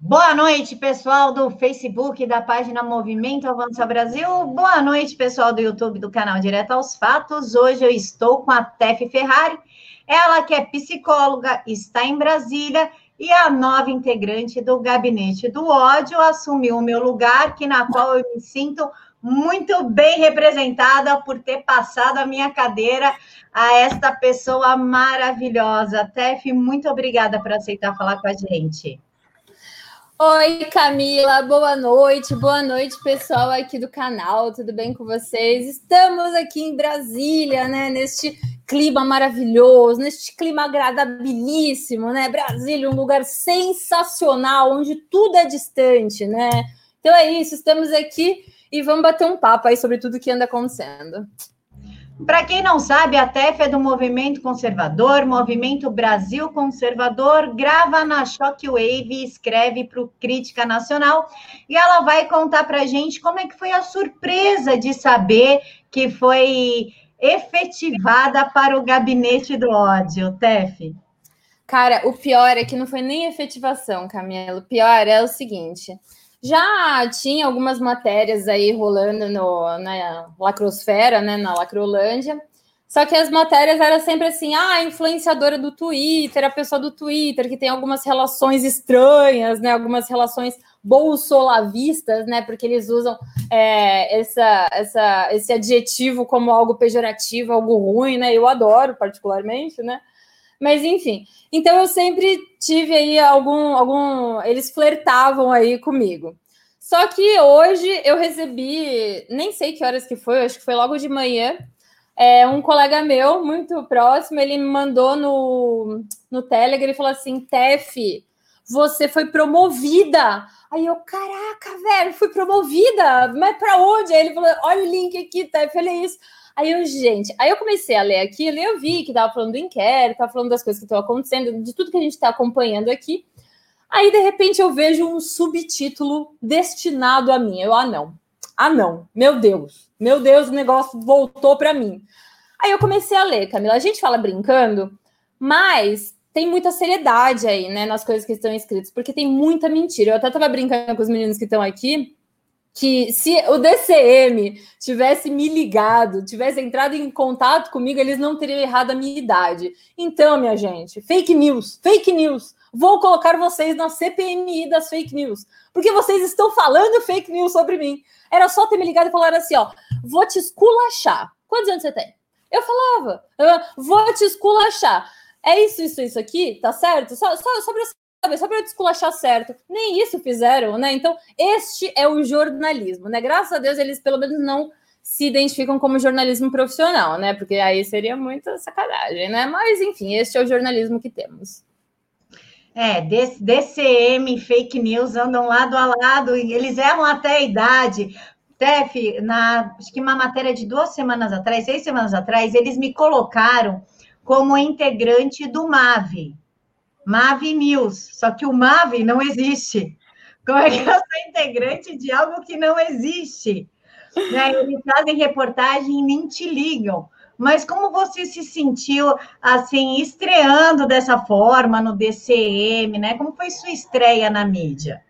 Boa noite, pessoal do Facebook da página Movimento Avança Brasil. Boa noite, pessoal do YouTube do canal Direto aos Fatos. Hoje eu estou com a Tef Ferrari, ela que é psicóloga, está em Brasília e a nova integrante do Gabinete do Ódio assumiu o meu lugar, que na qual eu me sinto muito bem representada por ter passado a minha cadeira a esta pessoa maravilhosa. Tef, muito obrigada por aceitar falar com a gente. Oi, Camila, boa noite, boa noite, pessoal aqui do canal, tudo bem com vocês? Estamos aqui em Brasília, né, neste clima maravilhoso, neste clima agradabilíssimo, né? Brasília, um lugar sensacional, onde tudo é distante, né? Então é isso, estamos aqui e vamos bater um papo aí sobre tudo que anda acontecendo. Para quem não sabe, a TEF é do Movimento Conservador, Movimento Brasil Conservador, grava na Shockwave, escreve para o Crítica Nacional e ela vai contar para a gente como é que foi a surpresa de saber que foi efetivada para o gabinete do ódio, TEF. Cara, o pior é que não foi nem efetivação, Camila. O pior é o seguinte: já tinha algumas matérias aí rolando no, na lacrosfera, né, na lacrolândia, só que as matérias eram sempre assim, ah, a influenciadora do Twitter, a pessoa do Twitter que tem algumas relações estranhas, né, algumas relações bolsolavistas, né, porque eles usam é, essa, essa, esse adjetivo como algo pejorativo, algo ruim, né, eu adoro particularmente, né, mas enfim, então eu sempre tive aí algum, algum. Eles flertavam aí comigo. Só que hoje eu recebi, nem sei que horas que foi, acho que foi logo de manhã. É, um colega meu, muito próximo, ele me mandou no, no Telegram e falou assim: Tef, você foi promovida. Aí eu, caraca, velho, fui promovida, mas para onde? Aí ele falou: olha o link aqui, Tef, olha isso. Aí eu, gente, aí eu comecei a ler aquilo e eu vi que tava falando do inquérito, tava falando das coisas que estão acontecendo, de tudo que a gente está acompanhando aqui. Aí, de repente, eu vejo um subtítulo destinado a mim. Eu, ah, não. Ah, não. Meu Deus. Meu Deus, o negócio voltou para mim. Aí eu comecei a ler, Camila. A gente fala brincando, mas tem muita seriedade aí, né, nas coisas que estão escritas, porque tem muita mentira. Eu até tava brincando com os meninos que estão aqui, que se o DCM tivesse me ligado, tivesse entrado em contato comigo, eles não teriam errado a minha idade. Então, minha gente, fake news, fake news. Vou colocar vocês na CPMI das fake news, porque vocês estão falando fake news sobre mim. Era só ter me ligado e falar assim, ó, vou te esculachar. Quantos anos você tem? Eu falava, vou te esculachar. É isso, isso, isso aqui, tá certo? Só, só, só só para desculachar certo. Nem isso fizeram, né? Então, este é o jornalismo, né? Graças a Deus, eles pelo menos não se identificam como jornalismo profissional, né? Porque aí seria muita sacanagem, né? Mas, enfim, este é o jornalismo que temos. É, DCM, fake news andam lado a lado e eles erram até a idade. Tef, na, acho que uma matéria de duas semanas atrás, seis semanas atrás, eles me colocaram como integrante do MAVE, Mave News. Só que o Mave não existe. Como é que eu sou integrante de algo que não existe? Né? Eles fazem reportagem e nem te ligam. Mas como você se sentiu assim estreando dessa forma no DCM, né? Como foi sua estreia na mídia?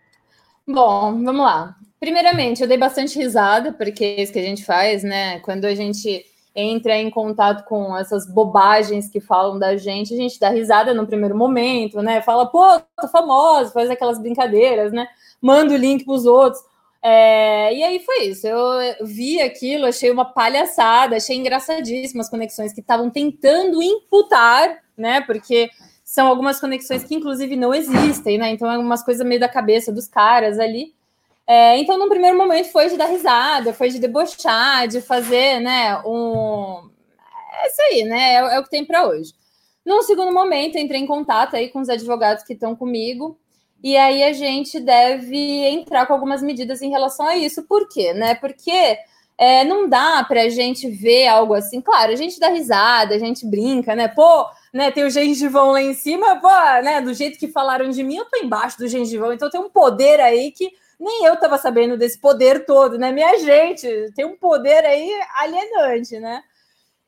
Bom, vamos lá. Primeiramente, eu dei bastante risada, porque é isso que a gente faz, né? Quando a gente entra em contato com essas bobagens que falam da gente, a gente dá risada no primeiro momento, né? Fala, pô, tô famosa, faz aquelas brincadeiras, né? Manda o link para os outros. É, e aí foi isso. Eu vi aquilo, achei uma palhaçada, achei engraçadíssimas as conexões que estavam tentando imputar, né? Porque são algumas conexões que, inclusive, não existem, né? Então, é umas coisas meio da cabeça dos caras ali. É, então, no primeiro momento foi de dar risada, foi de debochar, de fazer, né, um... É isso aí, né, é, é o que tem para hoje. Num segundo momento, entrei em contato aí com os advogados que estão comigo, e aí a gente deve entrar com algumas medidas em relação a isso. Por quê, né? Porque é, não dá para a gente ver algo assim. Claro, a gente dá risada, a gente brinca, né? Pô, né, tem o gengivão lá em cima, pô, né? Do jeito que falaram de mim, eu tô embaixo do gengivão, então tem um poder aí que nem eu estava sabendo desse poder todo, né? Minha gente, tem um poder aí alienante, né?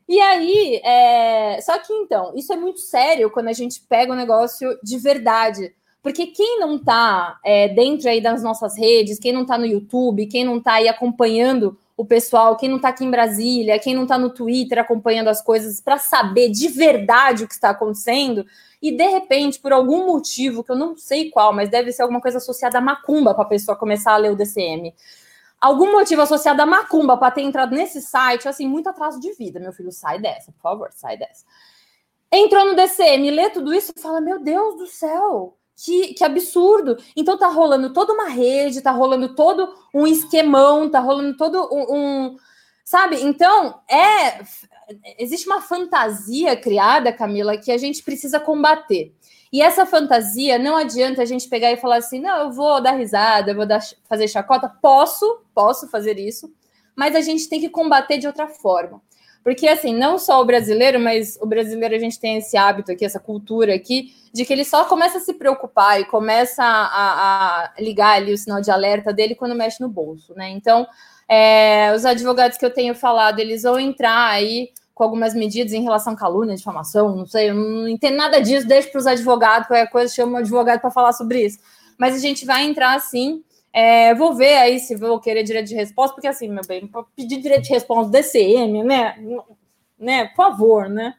E aí, é... só que então, isso é muito sério quando a gente pega um negócio de verdade, Porque quem não está é, dentro aí das nossas redes, quem não está no YouTube, quem não está aí acompanhando o pessoal, quem não está aqui em Brasília, quem não está no Twitter acompanhando as coisas para saber de verdade o que está acontecendo, e de repente, por algum motivo que eu não sei qual, mas deve ser alguma coisa associada à macumba para a pessoa começar a ler o DCM. Algum motivo associado à macumba para ter entrado nesse site, assim, muito atraso de vida, meu filho, sai dessa, por favor, sai dessa. Entrou no DCM, lê tudo isso e fala: Meu Deus do céu, que, que absurdo! Então tá rolando toda uma rede, tá rolando todo um esquemão, tá rolando todo um, um sabe? Então é existe uma fantasia criada, Camila, que a gente precisa combater. E essa fantasia não adianta a gente pegar e falar assim: não, eu vou dar risada, eu vou dar, fazer chacota. Posso, posso fazer isso, mas a gente tem que combater de outra forma. Porque, assim, não só o brasileiro, mas o brasileiro a gente tem esse hábito aqui, essa cultura aqui, de que ele só começa a se preocupar e começa a, a ligar ali o sinal de alerta dele quando mexe no bolso, né? Então, é, os advogados que eu tenho falado, eles vão entrar aí com algumas medidas em relação à calúnia, difamação, não sei, eu não entendo nada disso, deixo para os advogados, qualquer coisa, chama um advogado para falar sobre isso. Mas a gente vai entrar assim é, vou ver aí se vou querer direito de resposta, porque assim, meu bem, pedir direito de resposta DCM, né? né? Por favor, né?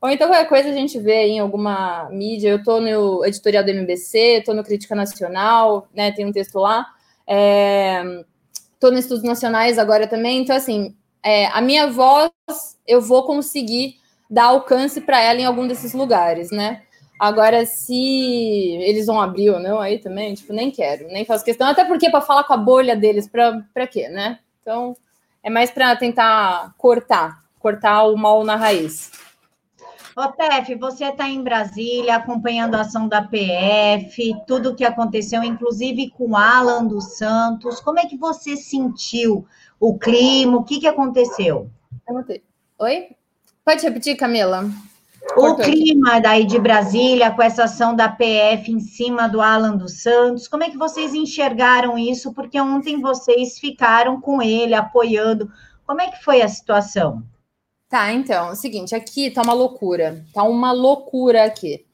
Ou então qualquer coisa a gente vê em alguma mídia. Eu estou no editorial do MBC, estou no Crítica Nacional, né? Tem um texto lá. É, no Estudos Nacionais agora também. Então, assim, é, a minha voz eu vou conseguir dar alcance para ela em algum desses lugares, né? Agora, se eles vão abrir ou não, aí também, tipo, nem quero, nem faço questão. Até porque para falar com a bolha deles, para quê, né? Então, é mais para tentar cortar, cortar o mal na raiz. Ô, Tef, você está em Brasília acompanhando a ação da PF, tudo o que aconteceu, inclusive com Alan dos Santos. Como é que você sentiu o clima? O que, que aconteceu? Oi? Pode repetir, Camila? O clima daí de Brasília, com essa ação da PF em cima do Alan dos Santos, como é que vocês enxergaram isso? Porque ontem vocês ficaram com ele, apoiando. Como é que foi a situação? Tá, então, é o seguinte, aqui tá uma loucura, tá uma loucura aqui.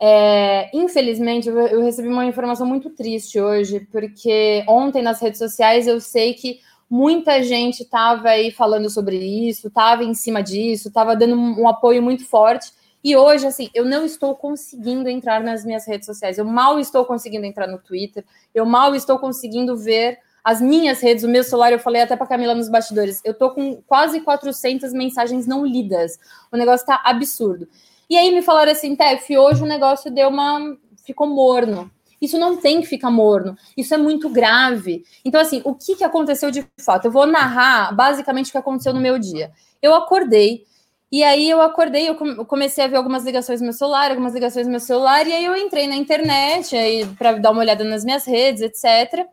É, infelizmente, eu, eu recebi uma informação muito triste hoje, porque ontem nas redes sociais eu sei que muita gente estava aí falando sobre isso, estava em cima disso, estava dando um, apoio muito forte. E hoje, assim, eu não estou conseguindo entrar nas minhas redes sociais. Eu mal estou conseguindo entrar no Twitter. Eu mal estou conseguindo ver as minhas redes, o meu celular. Eu falei até para Camila nos bastidores. Eu tô com quase 400 mensagens não lidas. O negócio tá absurdo. E aí me falaram assim, Tef, hoje o negócio deu uma. ficou morno. Isso não tem que ficar morno. Isso é muito grave. Então, assim, o que, que aconteceu de fato? Eu vou narrar basicamente o que aconteceu no meu dia. Eu acordei, e aí eu acordei, eu comecei a ver algumas ligações no meu celular, algumas ligações no meu celular, e aí eu entrei na internet para dar uma olhada nas minhas redes, etc.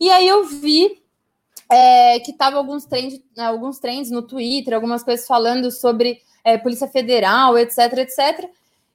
E aí eu vi é, que tava alguns trends, alguns trends no Twitter, algumas coisas falando sobre é, Polícia Federal, etc, etc.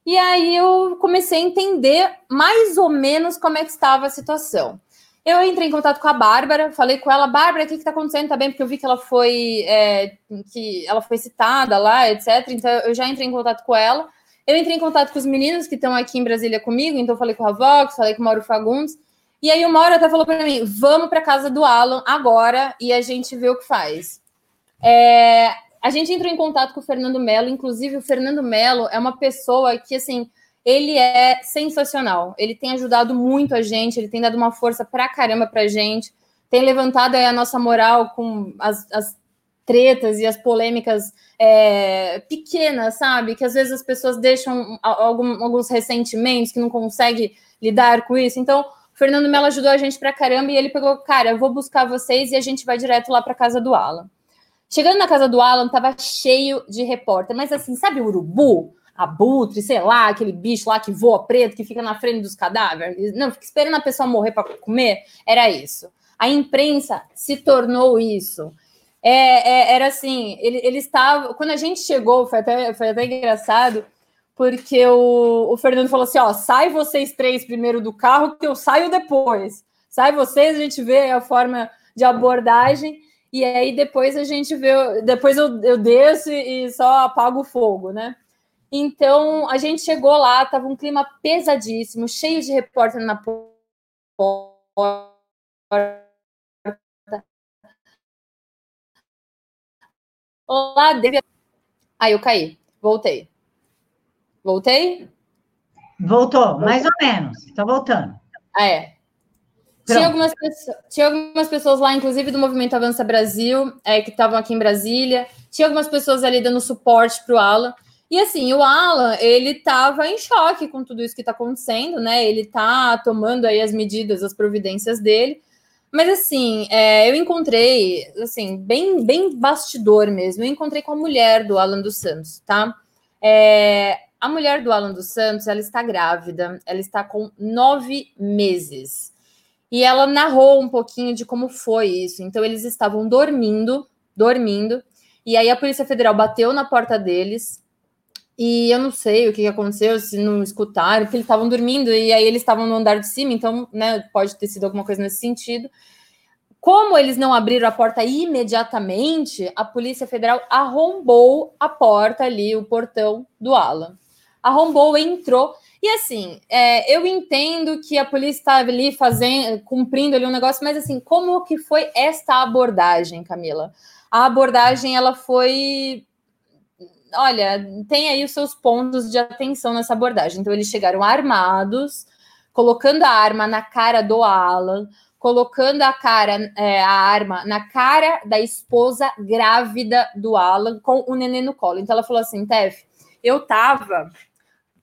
E aí eu comecei a entender mais ou menos como é que estava a situação. Eu entrei em contato com a Bárbara, falei com ela, Bárbara, o que está acontecendo? Tá bem, porque eu vi que ela foi é, que ela foi citada lá, etc. Então eu já entrei em contato com ela. Eu entrei em contato com os meninos que estão aqui em Brasília comigo, então falei com o Ravox, falei com o Mauro Fagundes. E aí o Mauro até falou para mim: vamos para casa do Alan agora e a gente vê o que faz. É, a gente entrou em contato com o Fernando Melo, inclusive o Fernando Melo é uma pessoa que, assim, ele é sensacional. Ele tem ajudado muito a gente, ele tem dado uma força pra caramba pra gente, tem levantado a nossa moral com as, as tretas e as polêmicas é, pequenas, sabe? Que às vezes as pessoas deixam algum, alguns ressentimentos que não conseguem lidar com isso. Então, Fernando Melo ajudou a gente pra caramba e ele pegou, cara, eu vou buscar vocês e a gente vai direto lá pra casa do Alan. Chegando na casa do Alan, tava cheio de repórter, mas assim, sabe o urubu? Abutre, sei lá, aquele bicho lá que voa preto, que fica na frente dos cadáveres. Não, fica esperando a pessoa morrer para comer. Era isso. A imprensa se tornou isso. É, é, era assim, ele, ele estava. Quando a gente chegou, foi até, foi até engraçado, porque o, o Fernando falou assim: ó, sai vocês três primeiro do carro, que eu saio depois. Sai vocês, a gente vê a forma de abordagem e aí depois a gente vê, depois eu, eu desço e só apago o fogo, né? Então a gente chegou lá, tava um clima pesadíssimo, cheio de repórter na porta. Olá, David. Aí eu caí. Voltei. Voltei? Voltou, mais ou menos. Está voltando. Ah, é. Tinha algumas, pessoas, tinha algumas pessoas lá, inclusive do Movimento Avança Brasil, é, que estavam aqui em Brasília. Tinha algumas pessoas ali dando suporte para o Alan. E assim, o Alan, ele estava em choque com tudo isso que está acontecendo, né? Ele está tomando aí as medidas, as providências dele. Mas assim, é, eu encontrei, assim, bem, bem bastidor mesmo. Eu encontrei com a mulher do Alan dos Santos, tá? É, a mulher do Alan dos Santos, ela está grávida, ela está com nove meses. E ela narrou um pouquinho de como foi isso. Então, eles estavam dormindo, dormindo, e aí a Polícia Federal bateu na porta deles. E eu não sei o que aconteceu, se não escutaram, porque eles estavam dormindo e aí eles estavam no andar de cima, então, né, pode ter sido alguma coisa nesse sentido. Como eles não abriram a porta imediatamente, a Polícia Federal arrombou a porta ali, o portão do Alan. Arrombou, entrou. E assim, é, eu entendo que a polícia estava ali fazendo, cumprindo ali um negócio, mas assim, como que foi esta abordagem, Camila? A abordagem ela foi olha, tem aí os seus pontos de atenção nessa abordagem. Então, eles chegaram armados, colocando a arma na cara do Alan, colocando a cara, é, a arma na cara da esposa grávida do Alan com o neném no colo. Então ela falou assim: Tef, eu tava,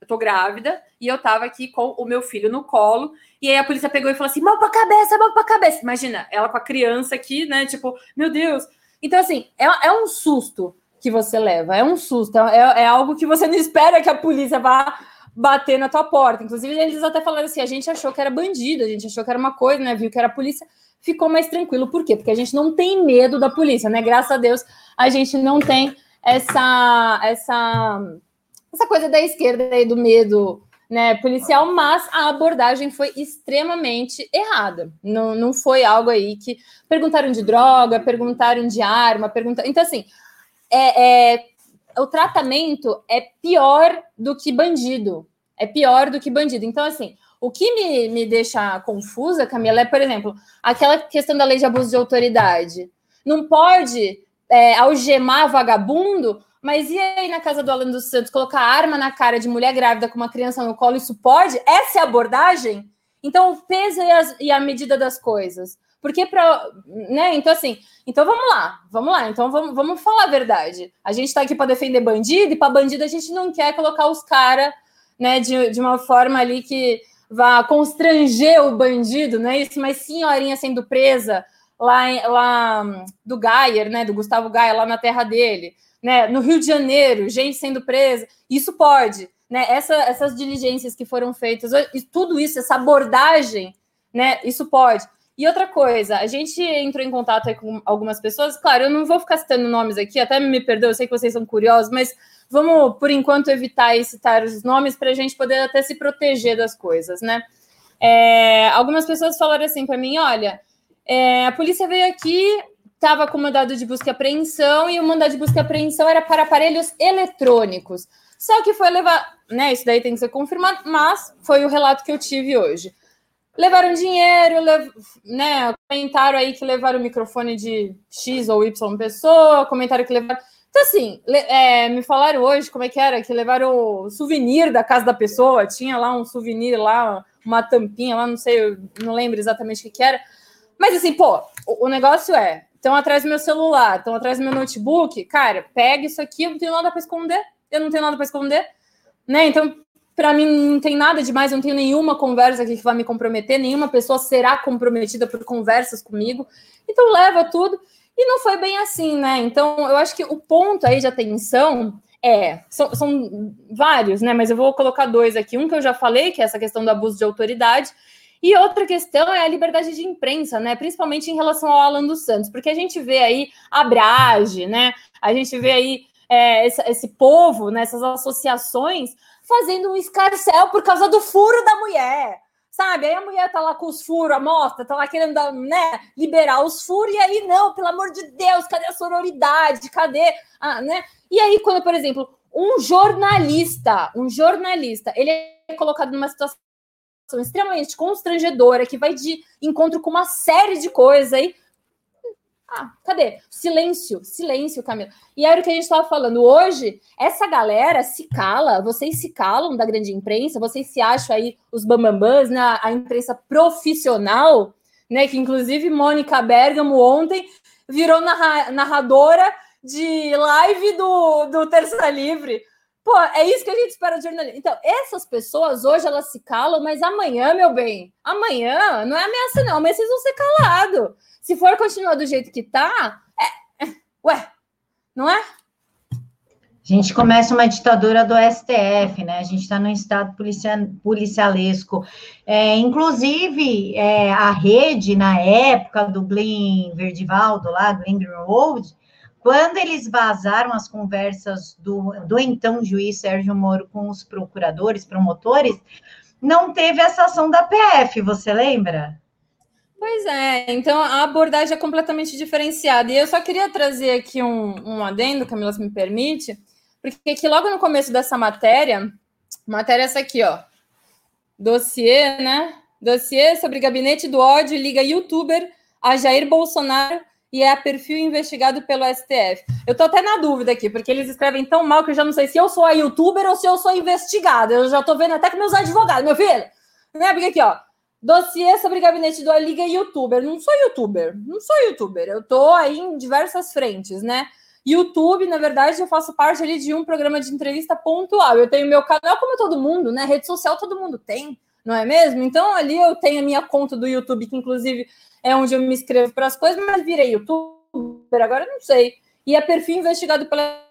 eu tô grávida, e eu tava aqui com o meu filho no colo, e aí a polícia pegou e falou assim: mão pra cabeça, mão pra cabeça. Imagina, ela com a criança aqui, né? Tipo, meu Deus. Então, assim, é, é um susto que você leva, é um susto, é, é algo que você não espera que a polícia vá bater na tua porta. Inclusive, eles até falaram assim: a gente achou que era bandido, a gente achou que era uma coisa, né? Viu que era polícia, ficou mais tranquilo. Por quê? Porque a gente não tem medo da polícia, né? Graças a Deus, a gente não tem essa essa essa coisa da esquerda aí do medo né, policial, mas a abordagem foi extremamente errada. Não, não foi algo aí que perguntaram de droga, perguntaram de arma, perguntaram. Então, assim, é, é o tratamento é pior do que bandido. É pior do que bandido. Então, assim, o que me, me deixa confusa, Camila, é, por exemplo, aquela questão da lei de abuso de autoridade. Não pode é, algemar vagabundo, mas e aí na casa do Alan dos Santos, colocar arma na cara de mulher grávida com uma criança no colo, isso pode? Essa é a abordagem? Então, o peso e, e a medida das coisas. Porque para, né? Então assim, então vamos lá, vamos lá. Então vamos, vamos falar a verdade. A gente está aqui para defender bandido e para bandido a gente não quer colocar os caras, né, de, de uma forma ali que vá constranger o bandido, não é isso? Mas senhorinha sendo presa lá, lá do Gayer, né, do Gustavo Gayer lá na terra dele, né, no Rio de Janeiro, gente sendo presa, isso pode, né? Essa, essas diligências que foram feitas, tudo isso, essa abordagem, né, isso pode. E outra coisa, a gente entrou em contato com algumas pessoas. Claro, eu não vou ficar citando nomes aqui, até me perdoe, eu sei que vocês são curiosos, mas vamos, por enquanto, evitar citar os nomes para a gente poder até se proteger das coisas, né? É, algumas pessoas falaram assim para mim: olha, é, a polícia veio aqui, estava com mandado de busca e apreensão, e o mandado de busca e apreensão era para aparelhos eletrônicos. Só que foi levar, né? Isso daí tem que ser confirmado, mas foi o relato que eu tive hoje. Levaram dinheiro, lev... né? Comentaram aí que levaram o microfone de X ou Y pessoa, comentaram que levaram. Então, assim, é, me falaram hoje como é que era, que levaram o souvenir da casa da pessoa, tinha lá um souvenir lá, uma tampinha lá, não sei, não lembro exatamente o que, que era. Mas assim, pô, o, negócio é, estão atrás do meu celular, estão atrás do meu notebook, cara, pega isso aqui, eu não tenho nada para esconder, eu não tenho nada para esconder, né? Então, para mim não tem nada demais, eu não tenho nenhuma conversa aqui que vai me comprometer, nenhuma pessoa será comprometida por conversas comigo. Então leva tudo. E não foi bem assim, né? Então eu acho que o ponto aí de atenção é, são, são vários, né? Mas eu vou colocar dois aqui. Um que eu já falei, que é essa questão do abuso de autoridade, e outra questão é a liberdade de imprensa, né? Principalmente em relação ao Alan dos Santos, porque a gente vê aí a Brage, né? A gente vê aí é, esse, esse povo, né? essas associações fazendo um escarcel por causa do furo da mulher. Sabe? Aí a mulher tá lá com os furos, a mostra, tá lá querendo né, liberar os furos, e aí, não, pelo amor de Deus, cadê a sororidade? Cadê? Ah, né? E aí, quando, por exemplo, um jornalista, um jornalista, ele é colocado numa situação extremamente constrangedora, que vai de encontro com uma série de coisas aí. Ah, cadê? Silêncio, silêncio, Camila. E era o que a gente estava falando. Hoje, essa galera se cala, vocês se calam da grande imprensa, vocês se acham aí os bambambãs, né? a imprensa profissional, né? Que inclusive Mônica Bergamo ontem virou narra narradora de live do, do Terça Livre. Pô, é isso que a gente espera de jornalista. Então, essas pessoas hoje elas se calam, mas amanhã, meu bem, amanhã não é ameaça, não. Amanhã vocês vão ser calados. Se for continuar do jeito que tá, é, é, ué, não é? A gente começa uma ditadura do STF, né? A gente está num estado policialesco. É, inclusive, é, a rede, na época do Glenn Verdivaldo, lá, Glenn Greenwald, quando eles vazaram as conversas do, do então juiz Sérgio Moro com os procuradores, promotores, não teve essa ação da PF, você lembra? Pois é, então a abordagem é completamente diferenciada. E eu só queria trazer aqui um, um adendo, Camila, se me permite, porque aqui logo no começo dessa matéria, matéria essa aqui, ó, dossiê, né? Dossiê sobre gabinete do ódio liga youtuber a Jair Bolsonaro e é perfil investigado pelo STF. Eu tô até na dúvida aqui, porque eles escrevem tão mal que eu já não sei se eu sou a youtuber ou se eu sou investigada. Eu já tô vendo até com meus advogados, meu filho. Né? Porque aqui, ó, dossiê sobre gabinete do Liga youtuber. Não sou youtuber, não sou youtuber. Eu tô aí em diversas frentes, né? YouTube, na verdade, eu faço parte ali de um programa de entrevista pontual. Eu tenho meu canal, como todo mundo, né? Rede social todo mundo tem, não é mesmo? Então, ali eu tenho a minha conta do YouTube, que inclusive é onde eu me inscrevo para as coisas, mas virei youtuber, agora eu não sei. E é perfil investigado pela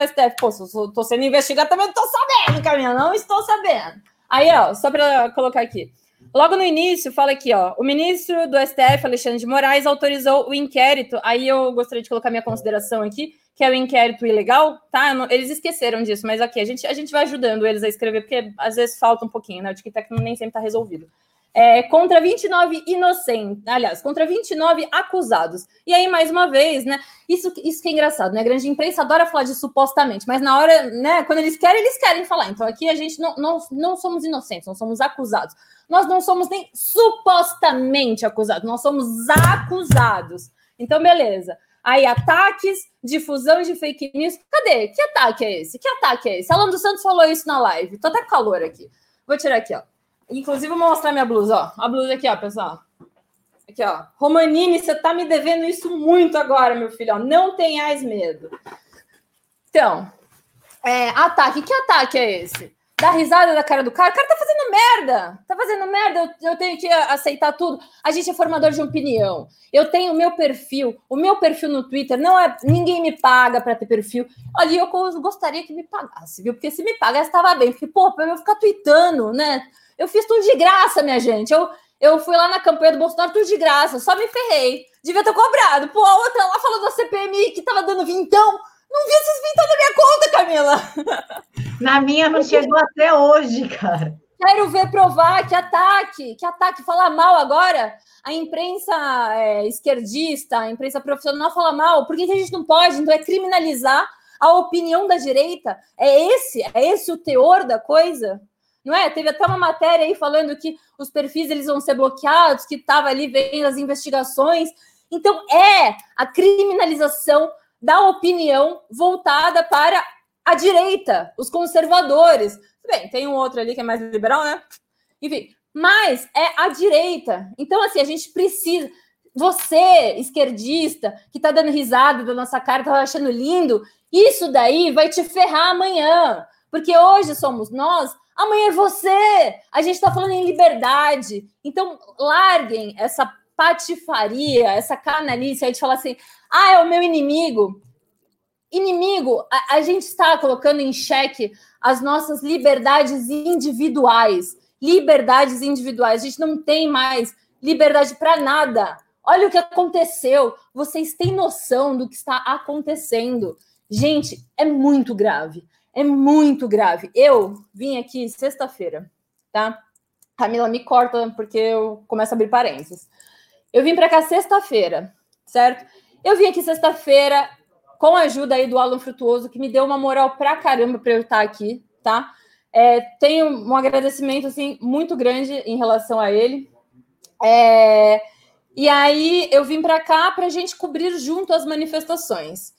STF. Pô, se eu tô sendo investigado, também não tô sabendo, Camila, não estou sabendo. Aí, ó, só para colocar aqui. Logo no início, fala aqui, ó. O ministro do STF, Alexandre de Moraes, autorizou o inquérito. Aí eu gostaria de colocar minha consideração aqui, que é o inquérito ilegal, tá? Não, eles esqueceram disso, mas aqui a gente, a gente vai ajudando eles a escrever, porque às vezes falta um pouquinho, né? O tic-tac nem sempre tá resolvido é, contra 29 inocentes, aliás, contra 29 acusados. E aí, mais uma vez, né? Isso, isso que é engraçado, né? A grande imprensa adora falar de supostamente, mas na hora, né? Quando eles querem, eles querem falar. Então aqui a gente não, não, não somos inocentes, não somos acusados. Nós não somos nem supostamente acusados, nós somos acusados. Então, beleza. Aí, ataques, difusão de fake news. Cadê? Que ataque é esse? Que ataque é esse? Alan dos Santos falou isso na live. Tô até calor aqui. Vou tirar aqui, ó. Inclusive, vou mostrar minha blusa, ó. A blusa aqui, ó, pessoal. Aqui, ó. Romanini, você tá me devendo isso muito agora, meu filho. Ó. Não tenhais medo. Então, é, ataque. Que ataque é esse? Dá risada da cara do cara. O cara tá fazendo merda. Tá fazendo merda. Eu, eu tenho que aceitar tudo. A gente é formador de opinião. Eu tenho o meu perfil. O meu perfil no Twitter não é. Ninguém me paga para ter perfil. Olha, eu gostaria que me pagasse, viu? Porque se me pagasse, estava bem. Porque, pô, pra eu ficar tweetando, né? Eu fiz tudo de graça, minha gente. Eu, eu fui lá na campanha do Bolsonaro, tudo de graça, só me ferrei. Devia ter cobrado. Pô, a outra lá falou da CPMI que tava dando vintão. Não vi esses vintão na minha conta, Camila. Na minha não chegou até hoje, cara. Quero ver provar que ataque, que ataque, falar mal agora. A imprensa é, esquerdista, a imprensa profissional fala mal. Por que, que a gente não pode? Então é criminalizar a opinião da direita. É esse, é esse o teor da coisa? Não é? Teve até uma matéria aí falando que os perfis eles vão ser bloqueados, que estava ali vendo as investigações. Então é a criminalização da opinião voltada para a direita, os conservadores. Bem, tem um outro ali que é mais liberal, né? Enfim, mas é a direita. Então, assim, a gente precisa. Você, esquerdista, que tá dando risada da nossa cara, tá achando lindo, isso daí vai te ferrar amanhã. Porque hoje somos nós Amanhã é você. A gente está falando em liberdade. Então, larguem essa patifaria, essa canalice aí de falar assim: ah, é o meu inimigo. Inimigo, a, a gente está colocando em xeque as nossas liberdades individuais. Liberdades individuais. A gente não tem mais liberdade para nada. Olha o que aconteceu. Vocês têm noção do que está acontecendo. Gente, é muito grave. É muito grave. Eu vim aqui sexta-feira, tá? Camila me corta porque eu começo a abrir parênteses. Eu vim para cá sexta-feira, certo? Eu vim aqui sexta-feira com a ajuda aí do Alan Frutuoso, que me deu uma moral pra caramba para eu estar aqui, tá? É, tenho um agradecimento assim muito grande em relação a ele. É, e aí eu vim para cá para a gente cobrir junto as manifestações.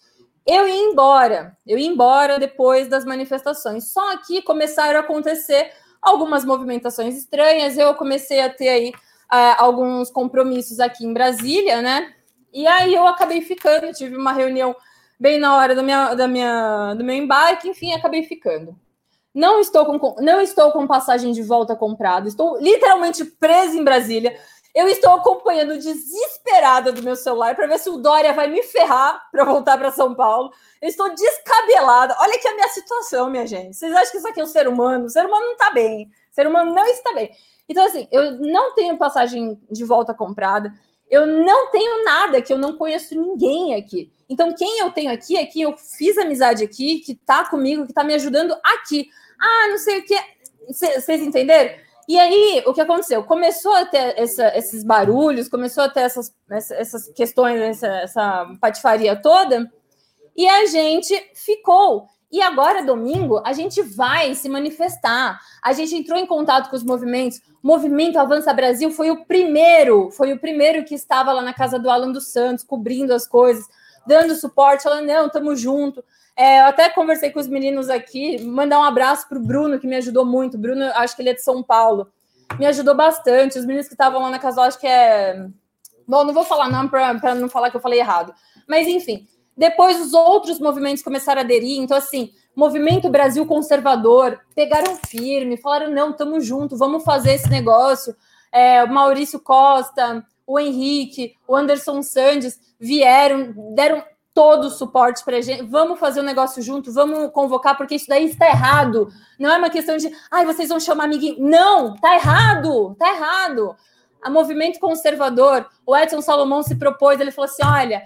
Eu ia embora, eu ia embora depois das manifestações. Só que começaram a acontecer algumas movimentações estranhas. Eu comecei a ter aí uh, alguns compromissos aqui em Brasília, né? E aí eu acabei ficando, tive uma reunião bem na hora da minha, da minha, do meu embarque, enfim, acabei ficando. Não estou com, não estou com passagem de volta comprada, estou literalmente presa em Brasília. Eu estou acompanhando desesperada do meu celular para ver se o Dória vai me ferrar para voltar para São Paulo. Eu estou descabelada. Olha que a minha situação, minha gente. Vocês acham que isso aqui é um ser humano? O ser humano não está bem. O ser humano não está bem. Então, assim, eu não tenho passagem de volta comprada. Eu não tenho nada, que eu não conheço ninguém aqui. Então, quem eu tenho aqui é quem eu fiz amizade aqui, que tá comigo, que tá me ajudando aqui. Ah, não sei o que. Vocês entenderam? E aí, o que aconteceu? Começou a ter essa, esses barulhos, começou a ter essas, essas questões, essa, essa patifaria toda, e a gente ficou. E agora, domingo, a gente vai se manifestar. A gente entrou em contato com os movimentos. O movimento Avança Brasil foi o primeiro, foi o primeiro que estava lá na casa do Alan dos Santos, cobrindo as coisas, dando suporte, falando, não, estamos junto. É, eu até conversei com os meninos aqui, mandar um abraço para o Bruno, que me ajudou muito. Bruno, acho que ele é de São Paulo. Me ajudou bastante. Os meninos que estavam lá na casa, acho que é. Bom, não vou falar não para não falar que eu falei errado. Mas, enfim, depois os outros movimentos começaram a aderir. Então, assim, Movimento Brasil Conservador pegaram firme, falaram: não, estamos junto, vamos fazer esse negócio. É, o Maurício Costa, o Henrique, o Anderson Sandes vieram, deram todo o suporte para gente. Vamos fazer um negócio junto, vamos convocar, porque isso daí está errado. Não é uma questão de, ai, vocês vão chamar amiguinho. Não, tá errado, tá errado. A movimento conservador, o Edson Salomão se propôs, ele falou assim: olha,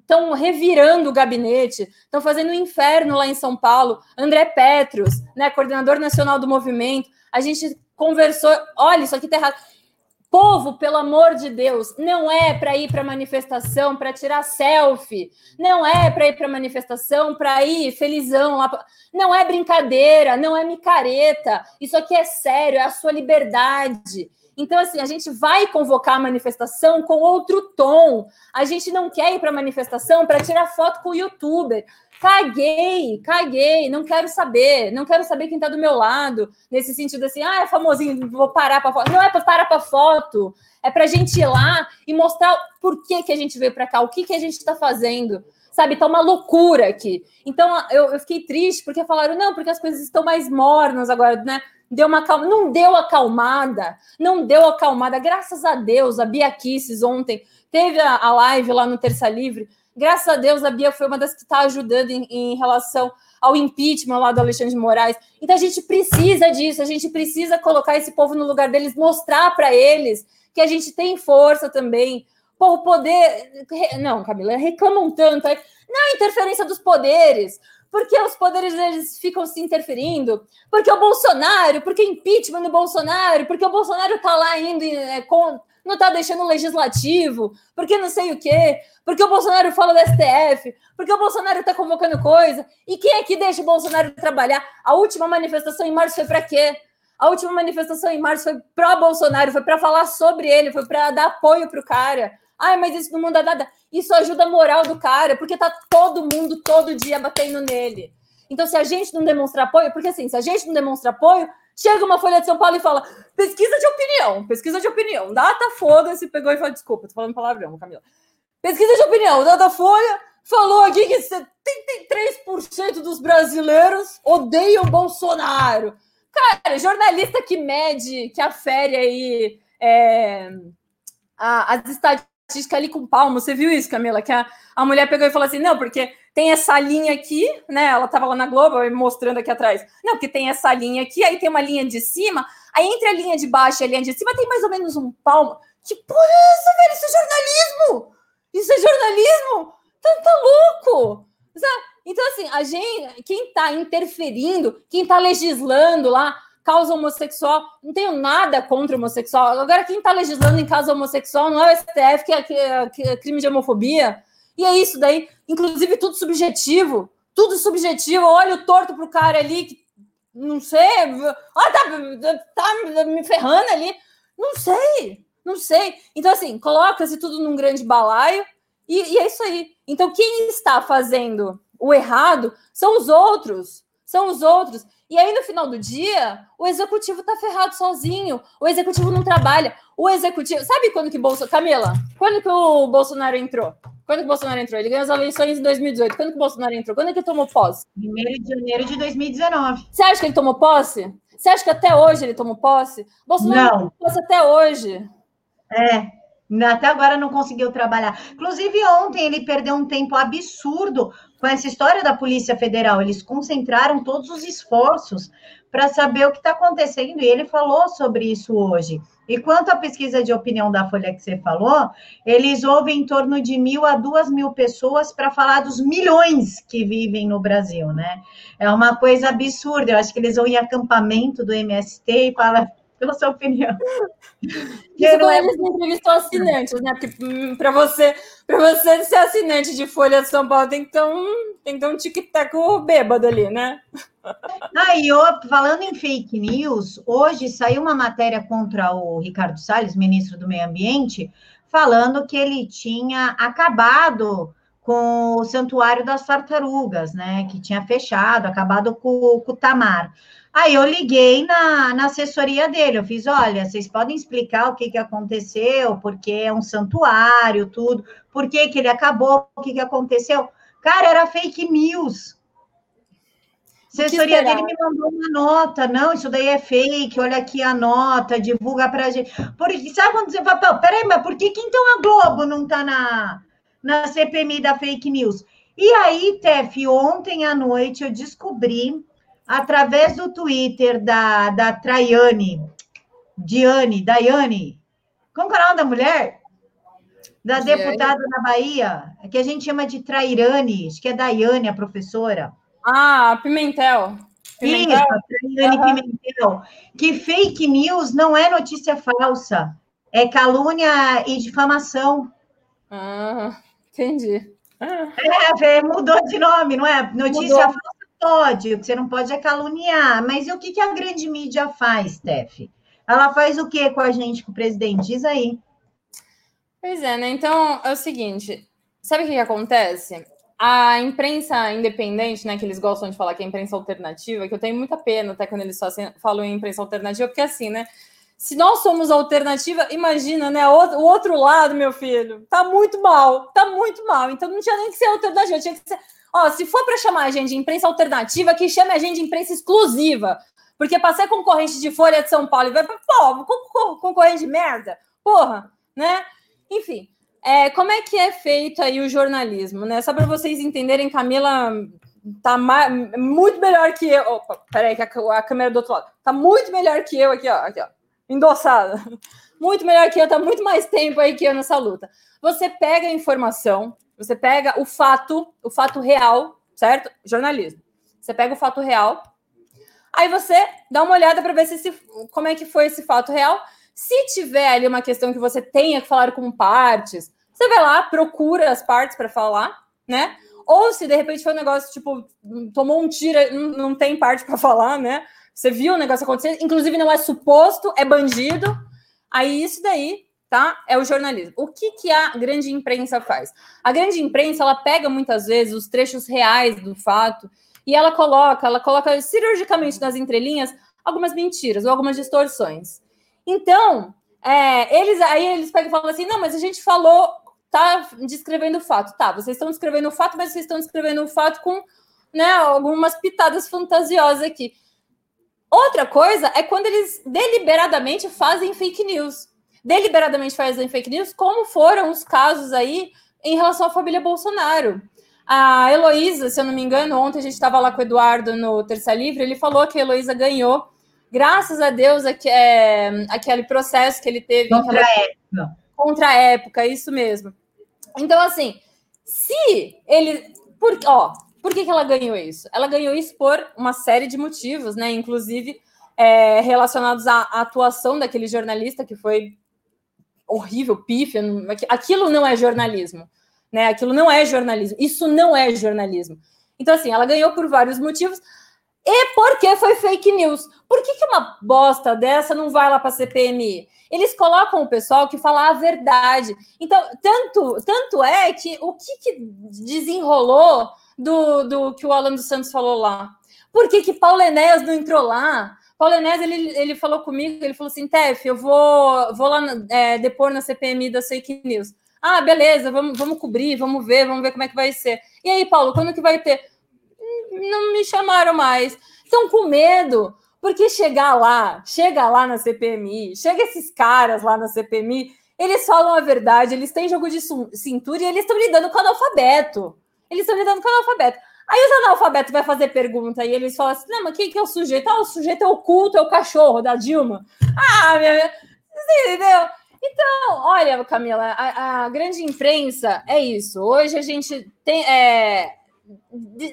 estão é, revirando o gabinete, estão fazendo um inferno lá em São Paulo. André Petros, né, coordenador nacional do movimento, a gente conversou, olha, isso aqui tá errado. Povo, pelo amor de Deus, não é para ir para manifestação para tirar selfie, não é para ir para manifestação para ir felizão lá. Não é brincadeira, não é micareta. Isso aqui é sério, é a sua liberdade. Então, assim, a gente vai convocar a manifestação com outro tom. A gente não quer ir para manifestação para tirar foto com o youtuber. Caguei, caguei, não quero saber, não quero saber quem está do meu lado, nesse sentido assim, ah, é famosinho, vou parar para foto. Não é para parar para foto, é para a gente ir lá e mostrar por que, que a gente veio para cá, o que, que a gente está fazendo sabe? Tá uma loucura aqui. Então eu, eu, fiquei triste porque falaram, não, porque as coisas estão mais mornas agora, né? deu uma calma, não deu acalmada, não deu acalmada, graças a Deus, a Bia Kisses ontem teve a, a live lá no Terça Livre, graças a Deus a Bia foi uma das que está ajudando em, em, relação ao impeachment lá do Alexandre de Moraes, então a gente precisa disso, a gente precisa colocar esse povo no lugar deles, mostrar para eles que a gente tem força também, o poder. Não, Camila, reclamam tanto. Não, interferência dos poderes porque os poderes eles ficam se interferindo, porque o Bolsonaro, porque impeachment do Bolsonaro, porque o Bolsonaro tá lá indo é, com, não tá deixando o legislativo, porque não sei o quê, porque o Bolsonaro fala do STF, porque o Bolsonaro tá convocando coisa. E quem é que deixa o Bolsonaro trabalhar? A última manifestação em março foi para quê? A última manifestação em março foi pró Bolsonaro, foi para falar sobre ele, foi para dar apoio pro cara. Ai, mas isso não muda nada. Isso ajuda a moral do cara, porque tá todo mundo todo dia batendo nele. Então, se a gente não demonstra apoio, porque assim, se a gente não demonstra apoio, chega uma Folha de São Paulo e fala: pesquisa de opinião, pesquisa de opinião, data foda-se, pegou e falou: desculpa, tô falando palavrão, Camila. Pesquisa de opinião, data Folha falou aqui que 73% dos brasileiros odeiam Bolsonaro. Cara, jornalista que mede, que afere aí é, a, as estatísticas estatística ali com palmo. Você viu isso, Camila? Que a, a mulher pegou e falou assim: não, porque tem essa linha aqui, né? Ela estava lá na Globo mostrando aqui atrás. Não, porque tem essa linha aqui, aí tem uma linha de cima, aí entre a linha de baixo e a linha de cima tem mais ou menos um palmo. Que porra é essa, velho? Isso é jornalismo! Isso é jornalismo! Tá, tá louco! Então, assim, a gente, quem está interferindo, quem está legislando lá, causa homossexual. Não tenho nada contra homossexual. Agora, quem está legislando em causa homossexual não é o STF, é, que, é, que é crime de homofobia. E é isso daí, inclusive tudo subjetivo, tudo subjetivo. Olho torto pro cara ali que não sei, ah, tá, tá me ferrando ali. Não sei, não sei. Então, assim, coloca-se tudo num grande balaio e, e é isso aí. Então, quem está fazendo o errado são os outros. São os outros. E aí, no final do dia, o executivo está ferrado sozinho. O executivo não trabalha. O executivo. Sabe quando que Bolsonaro. Camila, quando que o Bolsonaro entrou? Quando que o Bolsonaro entrou? Ele ganhou as eleições em 2018. Quando que o Bolsonaro entrou? Quando é que ele tomou posse? 1 de janeiro de 2019. Você acha que ele tomou posse? Você acha que até hoje ele tomou posse? Bolsonaro não. tomou posse até hoje. É. Até agora não conseguiu trabalhar. Inclusive, ontem ele perdeu um tempo absurdo com essa história da Polícia Federal. Eles concentraram todos os esforços para saber o que está acontecendo, e ele falou sobre isso hoje. E quanto à pesquisa de opinião da Folha que você falou, eles ouvem em torno de mil a duas mil pessoas para falar dos milhões que vivem no Brasil, né? É uma coisa absurda. Eu acho que eles vão em acampamento do MST e falam pela sua opinião. Isso não é... eles entrevistou assinantes, né? Porque hum, para você, você ser assinante de Folha de São Paulo, tem que ter um, tem que ter um tic-tac bêbado ali, né? Ah, e falando em fake news, hoje saiu uma matéria contra o Ricardo Salles, ministro do Meio Ambiente, falando que ele tinha acabado com o Santuário das Tartarugas, né? Que tinha fechado, acabado com, com o Tamar. Aí eu liguei na, na assessoria dele, eu fiz, olha, vocês podem explicar o que, que aconteceu, porque é um santuário, tudo, por que, que ele acabou, o que, que aconteceu. Cara, era fake news. A assessoria dele me mandou uma nota, não, isso daí é fake, olha aqui a nota, divulga pra gente. Porque, sabe quando você fala, peraí, mas por que, que então a Globo não tá na, na CPMI da fake news? E aí, Tef, ontem à noite eu descobri através do Twitter da, da Traiane, Diane, Daiane, como é o nome da mulher? Da Diane. deputada da Bahia, que a gente chama de Trairane, acho que é Daiane, a professora. Ah, Pimentel. Pimentel. Isso, Traiane uhum. Pimentel. Que fake news não é notícia falsa, é calúnia e difamação. Ah, entendi. É, mudou de nome, não é? Notícia mudou. falsa pode, o que você não pode é caluniar. Mas e o que, que a grande mídia faz, Steph? Ela faz o que com a gente, com o presidente? Diz aí. Pois é, né? Então é o seguinte: sabe o que, que acontece? A imprensa independente, né, que eles gostam de falar que é imprensa alternativa, que eu tenho muita pena até quando eles só falam em imprensa alternativa, porque assim, né? Se nós somos alternativa, imagina, né? O outro lado, meu filho, tá muito mal, tá muito mal. Então não tinha nem que ser alternativa, tinha que ser Ó, se for para chamar a gente de imprensa alternativa, que chame a gente de imprensa exclusiva. Porque para ser concorrente de Folha de São Paulo e vai para pô, concorrente de merda, porra, né? Enfim, é, como é que é feito aí o jornalismo, né? Só para vocês entenderem, Camila tá muito melhor que eu. Opa, peraí, que a, a, câmera do outro lado. Tá muito melhor que eu aqui, ó. Aqui, ó. Endossada. Muito melhor que eu, tá muito mais tempo aí que eu nessa luta. Você pega a informação, você pega o fato, o fato real, certo? Jornalismo. Você pega o fato real, aí você dá uma olhada para ver se, se, como é que foi esse fato real. Se tiver ali uma questão que você tenha que falar com partes, você vai lá, procura as partes para falar, né? Ou se de repente foi um negócio tipo, tomou um tiro, não, não tem parte para falar, né? Você viu o negócio acontecendo, inclusive não é suposto, é bandido. Aí isso daí tá? É o jornalismo. O que, que a grande imprensa faz? A grande imprensa, ela pega muitas vezes os trechos reais do fato e ela coloca, ela coloca cirurgicamente nas entrelinhas algumas mentiras ou algumas distorções. Então, é, eles aí eles pegam e falam assim: não, mas a gente falou, tá descrevendo o fato. Tá, vocês estão descrevendo o fato, mas vocês estão descrevendo o fato com né, algumas pitadas fantasiosas aqui. Outra coisa é quando eles deliberadamente fazem fake news deliberadamente fazem fake news, como foram os casos aí em relação à família Bolsonaro. A Heloísa, se eu não me engano, ontem a gente estava lá com o Eduardo no Terça Livre, ele falou que a Heloísa ganhou, graças a Deus, é, aquele processo que ele teve contra a época. Contra a época, isso mesmo. Então, assim, se ele. Por, ó, por que, que ela ganhou isso? Ela ganhou isso por uma série de motivos, né? Inclusive é, relacionados à atuação daquele jornalista que foi horrível, pífia. Aquilo não é jornalismo. né? Aquilo não é jornalismo. Isso não é jornalismo. Então, assim, ela ganhou por vários motivos. E porque foi fake news. Por que, que uma bosta dessa não vai lá para a CPMI? Eles colocam o pessoal que fala a verdade. Então, tanto, tanto é que o que, que desenrolou do, do que o Alan dos Santos falou lá? Por que, que Paulo Enéas não entrou lá? Paulo Enéas, ele, ele falou comigo, ele falou assim, Tef, eu vou, vou lá é, depor na CPMI da fake news. Ah, beleza, vamos, vamos cobrir, vamos ver, vamos ver como é que vai ser. E aí, Paulo, quando que vai ter? Não me chamaram mais. Estão com medo, porque chegar lá, chega lá na CPMI, chega esses caras lá na CPMI, eles falam a verdade, eles têm jogo de cintura e eles estão lidando com o analfabeto. Eles estão lidando com analfabeto. Aí os analfabetos vai fazer pergunta e eles falam assim: não, mas quem que é o sujeito? Ah, o sujeito é o culto, é o cachorro da Dilma. Ah, minha. Entendeu? Então, olha, Camila, a, a, grande imprensa é isso. Hoje a gente tem. É,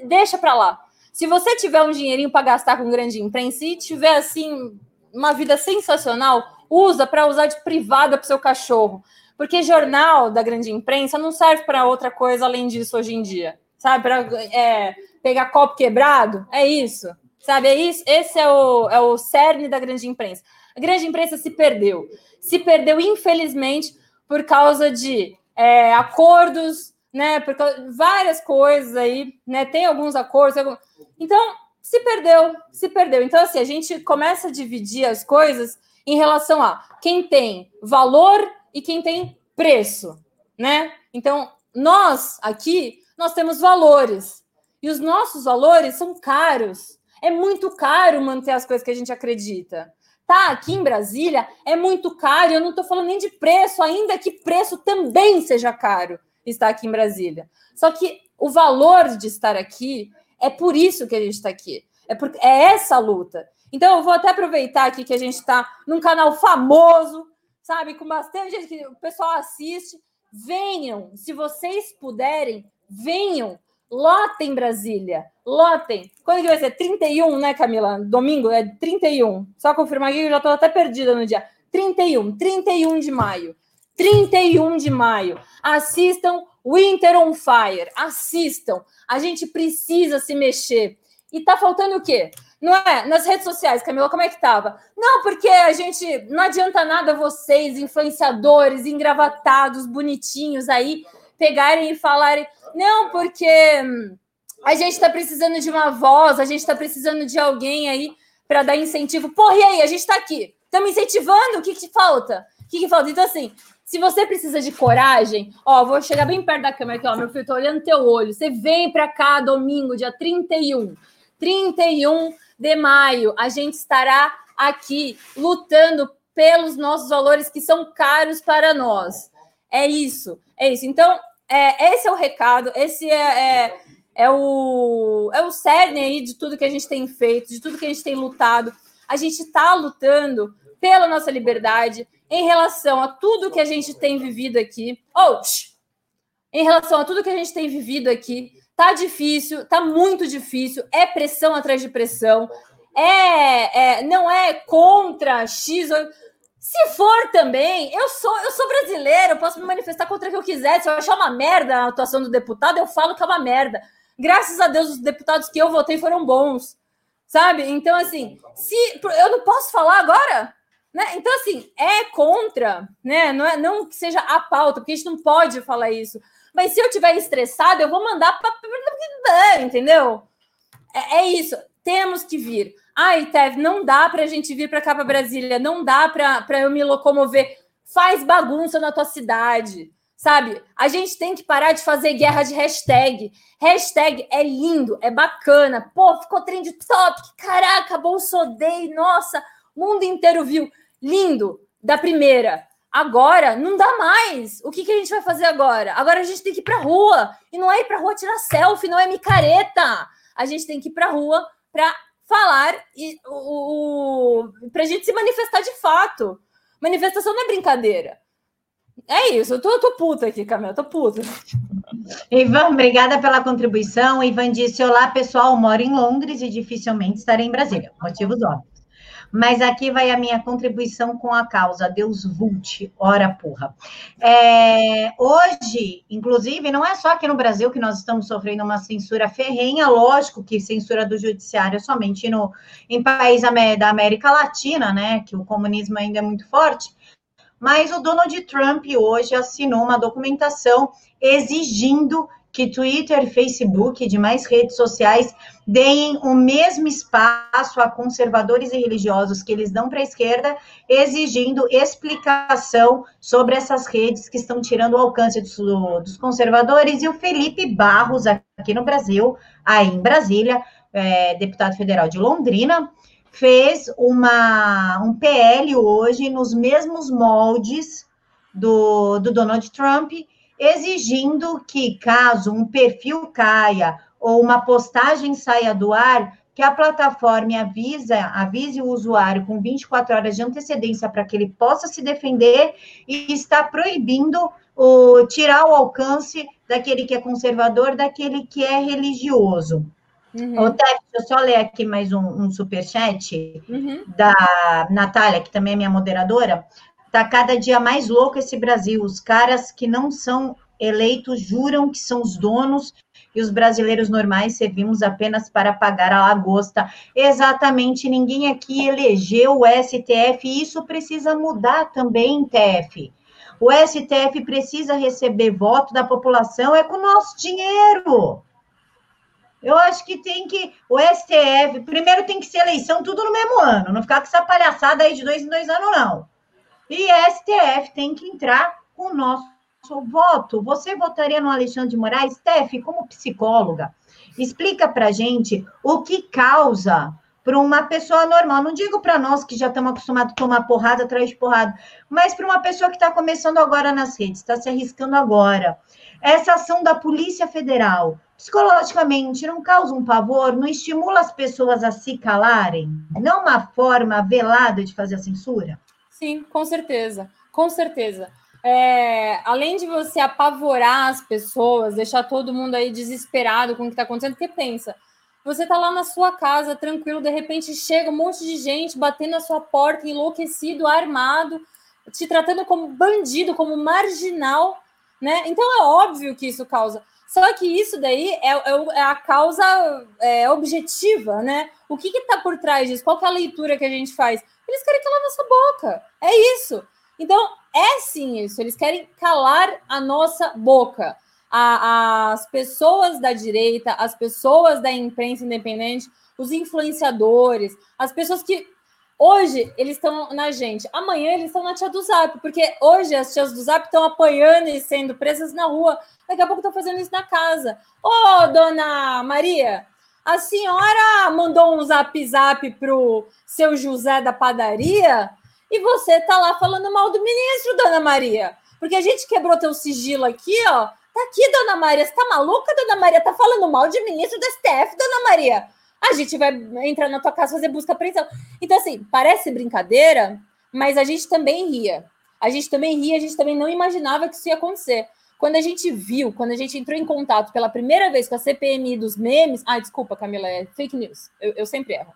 deixa para lá. Se você tiver um dinheirinho para gastar com grande imprensa e tiver assim uma vida sensacional, usa para usar de privada para seu cachorro. Porque jornal da grande imprensa não serve para outra coisa além disso hoje em dia sabe? Para é, pegar copo quebrado, é isso, sabe? É isso. Esse é o, é o cerne da grande imprensa. A grande imprensa se perdeu, se perdeu infelizmente por causa de é, acordos, né? Por causa, várias coisas aí, né? Tem alguns acordos, algum... então se perdeu, se perdeu. Então assim a gente começa a dividir as coisas em relação a quem tem valor e quem tem preço, né? Então nós aqui nós temos valores. E os nossos valores são caros. É muito caro manter as coisas que a gente acredita. Tá, aqui em Brasília é muito caro. Eu não estou falando nem de preço, ainda que preço também seja caro estar aqui em Brasília. Só que o valor de estar aqui é por isso que a gente está aqui. É, por, é essa luta. Então, eu vou até aproveitar aqui que a gente está num canal famoso, sabe? Com bastante gente que o pessoal assiste. Venham, se vocês puderem, venham, lotem Brasília, lotem. Quando que vai ser? 31, né, Camila? Domingo é 31. Só confirmar aqui que eu já estou até perdida no dia. 31, 31 de maio. 31 de maio. Assistam Winter on Fire. Assistam. A gente precisa se mexer. E tá faltando o quê? Não é? Nas redes sociais, Camila, como é que tava? Não, porque a gente não adianta nada vocês, influenciadores, engravatados, bonitinhos aí, pegarem e falarem: não, porque a gente está precisando de uma voz, a gente está precisando de alguém aí para dar incentivo. Porra, e aí? A gente está aqui, estamos incentivando, o que, que falta? O que, que falta? Então, assim, se você precisa de coragem, ó, vou chegar bem perto da câmera aqui, ó, meu filho, tô olhando teu olho. Você vem para cá domingo, dia 31. 31 de maio, a gente estará aqui lutando pelos nossos valores que são caros para nós. É isso, é isso. Então, é, esse é o recado, esse é, é, é, o, é o cerne aí de tudo que a gente tem feito, de tudo que a gente tem lutado. A gente está lutando pela nossa liberdade em relação a tudo que a gente tem vivido aqui. Oh, em relação a tudo que a gente tem vivido aqui, tá difícil, tá muito difícil, é pressão atrás de pressão, é, é não é contra X. Se for também, eu sou eu sou brasileiro, eu posso me manifestar contra o que eu quiser. Se eu achar uma merda a atuação do deputado, eu falo que é uma merda. Graças a Deus, os deputados que eu votei foram bons, sabe? Então, assim, se eu não posso falar agora, né? Então, assim, é contra, né? Não, é, não que seja a pauta, porque a gente não pode falar isso. Mas se eu tiver estressado, eu vou mandar para. Entendeu? É, é isso. Temos que vir. Ai, Tev, não dá para a gente vir para cá para Brasília, não dá para eu me locomover. Faz bagunça na tua cidade, sabe? A gente tem que parar de fazer guerra de hashtag. Hashtag é lindo, é bacana. Pô, ficou trend top. Caraca, Bolsodei, nossa, mundo inteiro viu. Lindo, da primeira. Agora não dá mais. O que, que a gente vai fazer agora? Agora a gente tem que ir pra rua. E não é ir pra rua tirar selfie, não é micareta. A gente tem que ir pra rua para falar e o, o para a gente se manifestar de fato. Manifestação não é brincadeira. É isso, eu tô, tô puta aqui, Camila, tô puta. Ivan, obrigada pela contribuição. Ivan disse: Olá, pessoal, moro em Londres e dificilmente estarei em Brasília. Motivos óbvios. Mas aqui vai a minha contribuição com a causa. Deus vult, ora porra. É, hoje, inclusive, não é só aqui no Brasil que nós estamos sofrendo uma censura ferrenha, lógico que censura do judiciário é somente no, em países da América Latina, né? Que o comunismo ainda é muito forte. Mas o Donald Trump hoje assinou uma documentação exigindo que Twitter, Facebook e demais redes sociais deem o mesmo espaço a conservadores e religiosos que eles dão para a esquerda, exigindo explicação sobre essas redes que estão tirando o alcance dos, dos conservadores. E o Felipe Barros, aqui no Brasil, aí em Brasília, é, deputado federal de Londrina, fez uma, um PL hoje nos mesmos moldes do, do Donald Trump exigindo que, caso um perfil caia ou uma postagem saia do ar, que a plataforma avisa, avise o usuário com 24 horas de antecedência para que ele possa se defender e está proibindo o, tirar o alcance daquele que é conservador, daquele que é religioso. Uhum. Ô, deixa eu só ler aqui mais um, um superchat uhum. da Natália, que também é minha moderadora. Tá cada dia mais louco esse Brasil. Os caras que não são eleitos juram que são os donos e os brasileiros normais servimos apenas para pagar a lagosta. Exatamente, ninguém aqui elegeu o STF e isso precisa mudar também, TF. O STF precisa receber voto da população, é com o nosso dinheiro. Eu acho que tem que. O STF, primeiro tem que ser eleição tudo no mesmo ano, não ficar com essa palhaçada aí de dois em dois anos, não. E STF tem que entrar com o nosso voto. Você votaria no Alexandre de Moraes? Steph, como psicóloga, explica para gente o que causa para uma pessoa normal. Não digo para nós que já estamos acostumados a tomar porrada atrás de porrada, mas para uma pessoa que está começando agora nas redes, está se arriscando agora. Essa ação da Polícia Federal, psicologicamente, não causa um pavor, não estimula as pessoas a se calarem? Não uma forma velada de fazer a censura? Sim, com certeza, com certeza. É, além de você apavorar as pessoas, deixar todo mundo aí desesperado com o que está acontecendo, porque pensa, você está lá na sua casa, tranquilo, de repente chega um monte de gente batendo na sua porta, enlouquecido, armado, te tratando como bandido, como marginal, né? Então é óbvio que isso causa. Só que isso daí é, é, é a causa é, objetiva, né? O que está por trás disso? Qual é a leitura que a gente faz? Eles querem calar nossa boca. É isso. Então, é sim isso. Eles querem calar a nossa boca. A, as pessoas da direita, as pessoas da imprensa independente, os influenciadores, as pessoas que hoje eles estão na gente, amanhã eles estão na tia do Zap, porque hoje as tias do Zap estão apanhando e sendo presas na rua, daqui a pouco estão fazendo isso na casa. Ô, oh, dona Maria, a senhora mandou um zap zap pro seu José da padaria e você tá lá falando mal do ministro, dona Maria. Porque a gente quebrou teu sigilo aqui, ó. Tá aqui, dona Maria. Você tá maluca, dona Maria? Tá falando mal de ministro da STF, dona Maria. A gente vai entrar na tua casa fazer busca apreensão. Então, assim, parece brincadeira, mas a gente também ria. A gente também ria, a gente também não imaginava que isso ia acontecer. Quando a gente viu, quando a gente entrou em contato pela primeira vez com a CPMI dos memes. Ah, desculpa, Camila, é fake news. Eu, eu sempre erro.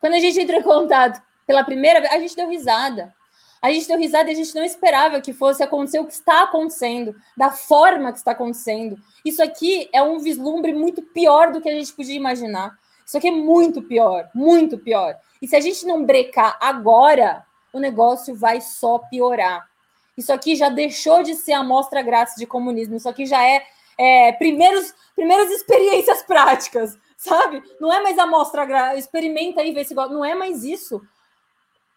Quando a gente entrou em contato pela primeira vez, a gente deu risada. A gente deu risada e a gente não esperava que fosse acontecer o que está acontecendo, da forma que está acontecendo. Isso aqui é um vislumbre muito pior do que a gente podia imaginar. Isso aqui é muito pior, muito pior. E se a gente não brecar agora, o negócio vai só piorar. Isso aqui já deixou de ser amostra grátis de comunismo. Isso aqui já é, é primeiros, primeiras experiências práticas, sabe? Não é mais amostra grátis. Experimenta aí, vê se gosta. Não é mais isso.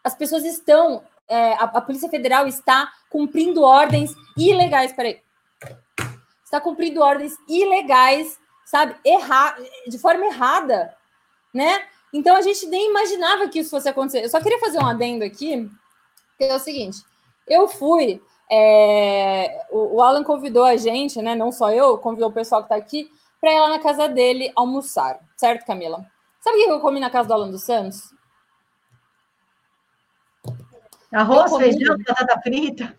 As pessoas estão. É, a, a, Polícia Federal está cumprindo ordens ilegais. Peraí. Está cumprindo ordens ilegais, sabe? Errar, de forma errada, né? Então a gente nem imaginava que isso fosse acontecer. Eu só queria fazer um adendo aqui, que é o seguinte eu fui. É, o, o, Alan convidou a gente, né? Não só eu, convidou o pessoal que está aqui para ir lá na casa dele almoçar, certo, Camila? Sabe o que eu comi na casa do Alan dos Santos? Arroz, comi, feijão, batata frita.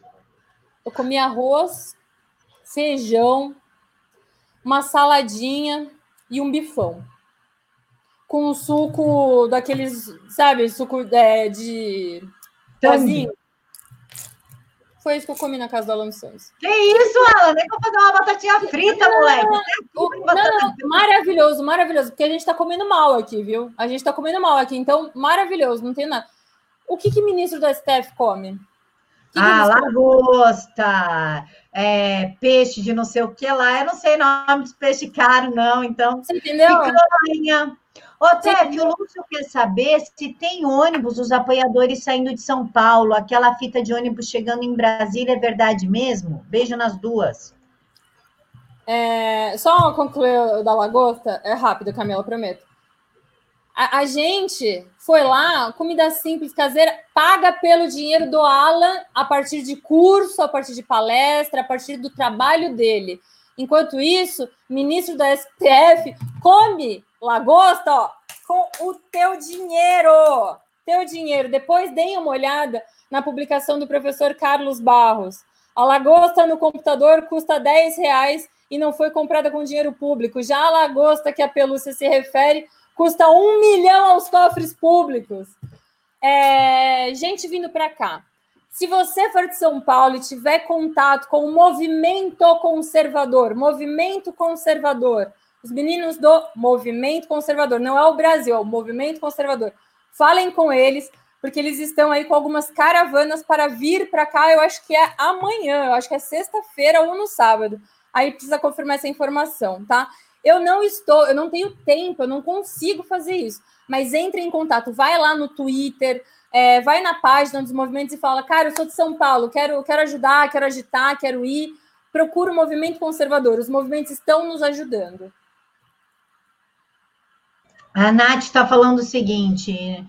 Eu comi arroz, feijão, uma saladinha e um bifão. com suco daqueles, sabe, suco é, de. Pozinho. Foi isso que eu comi na casa do Alan Santos. Que isso, Alan? Nem vou fazer uma batatinha frita, não, moleque. Não, não, maravilhoso, maravilhoso. Porque a gente tá comendo mal aqui, viu? A gente tá comendo mal aqui. Então, maravilhoso, não tem nada. O que que ministro da STF come? Que ah, lagosta, é, peixe de não sei o que lá. Eu não sei nome de peixe caro, não. Então, Você entendeu? Picanha. Ô, Tef, o Lúcio quer saber se tem ônibus, os apoiadores saindo de São Paulo, aquela fita de ônibus chegando em Brasília, é verdade mesmo? Beijo nas duas. É, só concluir da lagosta, é rápido, Camila, prometo. A, a, gente foi lá, comida simples, caseira, paga pelo dinheiro do Alan a partir de curso, a partir de palestra, a partir do trabalho dele. Enquanto isso, ministro da STF come lagosta, ó, com o teu dinheiro. Teu dinheiro. Depois deem uma olhada na publicação do professor Carlos Barros. A lagosta no computador custa 10 reais e não foi comprada com dinheiro público. Já a lagosta que a pelúcia se refere custa um milhão aos cofres públicos. É, gente vindo para cá. Se você for de São Paulo e tiver contato com o movimento conservador, movimento conservador, os meninos do movimento conservador, não é o Brasil, é o movimento conservador. Falem com eles, porque eles estão aí com algumas caravanas para vir para cá. Eu acho que é amanhã, eu acho que é sexta-feira ou no sábado. Aí precisa confirmar essa informação, tá? Eu não estou, eu não tenho tempo, eu não consigo fazer isso. Mas entre em contato, vai lá no Twitter, é, vai na página dos movimentos e fala, cara, eu sou de São Paulo, quero, quero ajudar, quero agitar, quero ir. Procura o movimento conservador. Os movimentos estão nos ajudando. A Nath está falando o seguinte: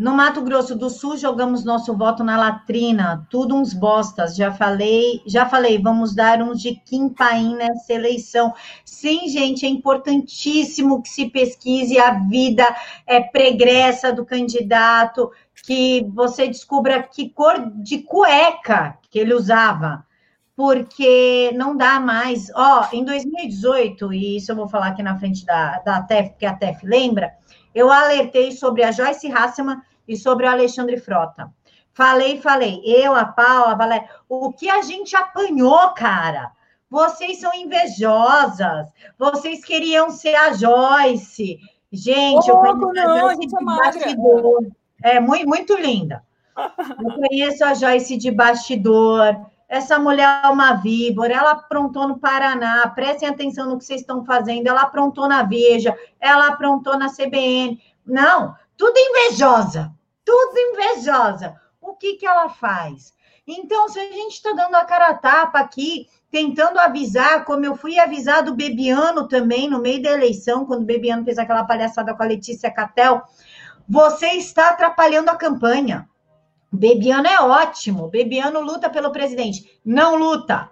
no Mato Grosso do Sul jogamos nosso voto na latrina, tudo uns bostas. Já falei, já falei, vamos dar uns de Paim nessa eleição. Sim, gente, é importantíssimo que se pesquise a vida é, pregressa do candidato, que você descubra que cor de cueca que ele usava porque não dá mais. Ó, em 2018, e isso eu vou falar aqui na frente da, da TEF, porque a TEF lembra, eu alertei sobre a Joyce Hasselman e sobre o Alexandre Frota. Falei, falei, eu, a Paula, a Valéria, o que a gente apanhou, cara? Vocês são invejosas, vocês queriam ser a Joyce. Gente, oh, eu conheço não, a Joyce de é bastidor. É muito, muito linda. Eu conheço a Joyce de bastidor. Essa mulher é uma víbora, ela aprontou no Paraná, prestem atenção no que vocês estão fazendo, ela aprontou na Veja, ela aprontou na CBN. Não, tudo invejosa, tudo invejosa. O que, que ela faz? Então, se a gente está dando a cara a tapa aqui, tentando avisar, como eu fui avisar do Bebiano também, no meio da eleição, quando o Bebiano fez aquela palhaçada com a Letícia Catel, você está atrapalhando a campanha. Bebiano é ótimo. Bebiano luta pelo presidente. Não luta.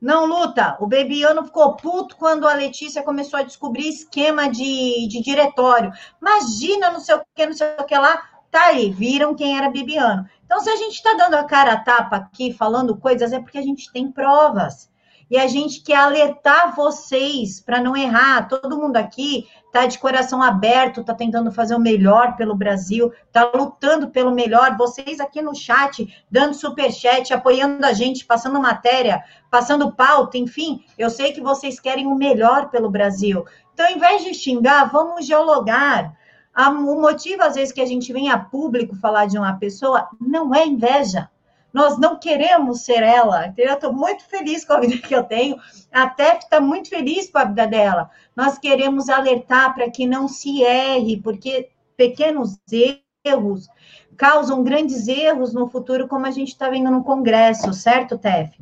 Não luta. O Bebiano ficou puto quando a Letícia começou a descobrir esquema de, de diretório. Imagina, não sei o que, não sei o que lá. Tá aí, viram quem era Bebiano. Então, se a gente está dando a cara a tapa aqui, falando coisas, é porque a gente tem provas. E a gente quer alertar vocês para não errar. Todo mundo aqui está de coração aberto, está tentando fazer o melhor pelo Brasil, está lutando pelo melhor. Vocês aqui no chat, dando super chat, apoiando a gente, passando matéria, passando pauta, enfim, eu sei que vocês querem o melhor pelo Brasil. Então, ao invés de xingar, vamos dialogar. O motivo, às vezes, que a gente vem a público falar de uma pessoa não é inveja nós não queremos ser ela, entendeu? Eu estou muito feliz com a vida que eu tenho. A Tef está muito feliz com a vida dela. Nós queremos alertar para que não se erre, porque pequenos erros causam grandes erros no futuro, como a gente está vendo no Congresso, certo, Tef?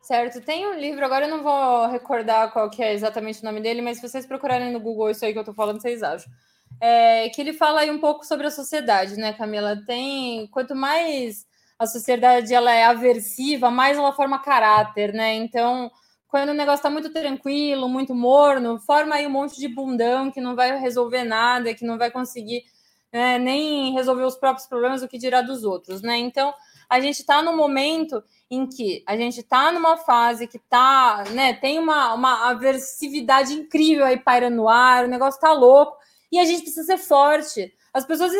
Certo, tem um livro, agora eu não vou recordar qual que é exatamente o nome dele, mas se vocês procurarem no Google isso aí que eu estou falando, vocês acham. É, que ele fala aí um pouco sobre a sociedade, né, Camila? Tem quanto mais a sociedade ela é aversiva, mais ela forma caráter, né? Então, quando o negócio está muito tranquilo, muito morno, forma aí um monte de bundão que não vai resolver nada, que não vai conseguir né, nem resolver os próprios problemas, o que dirá dos outros, né? Então, a gente está no momento em que a gente está numa fase que tá, né, tem uma, uma aversividade incrível aí pairando no ar, o negócio está louco, E a gente precisa ser forte. As pessoas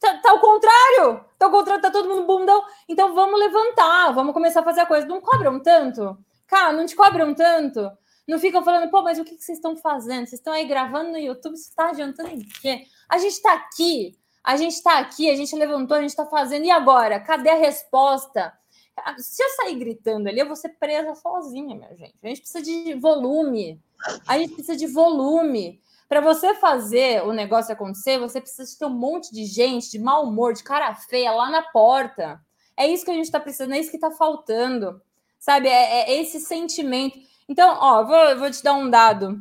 tá, tá ao contrário. Tá ao contrário, tá todo mundo bundão. Então vamos levantar, vamos começar a fazer a coisa. Não cobram tanto? Cara, não te cobram tanto? Não ficam falando, pô, mas o que, que vocês estão fazendo? Vocês estão aí gravando no YouTube, isso está adiantando em quê? A gente está aqui, a gente está aqui, a gente levantou, a gente está fazendo, e agora? Cadê a resposta? Se eu sair gritando ali, eu vou ser presa sozinha, minha gente. A gente precisa de volume. A gente precisa de volume. Para você fazer o negócio acontecer, você precisa ter um monte de gente de mau humor, de cara feia lá na porta. É isso que a gente está precisando, é isso que está faltando. Sabe? É, é, esse sentimento. Então, ó, vou, vou te dar um dado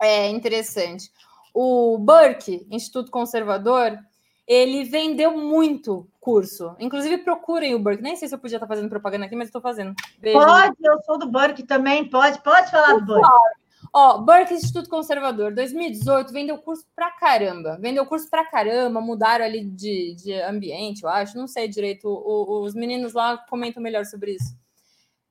é, interessante. O Burke, Instituto Conservador, ele vendeu muito curso. Inclusive, procurem o Burke. Nem sei se eu podia estar fazendo propaganda aqui, mas estou fazendo. Beijo. Pode, eu sou do Burke também. Pode, pode falar do Burke. Ó, Burke Instituto Conservador, 2018, vendeu curso pra caramba. Vendeu curso pra caramba, mudaram ali de, de ambiente, eu acho. Não sei direito. O, os meninos lá comentam melhor sobre isso.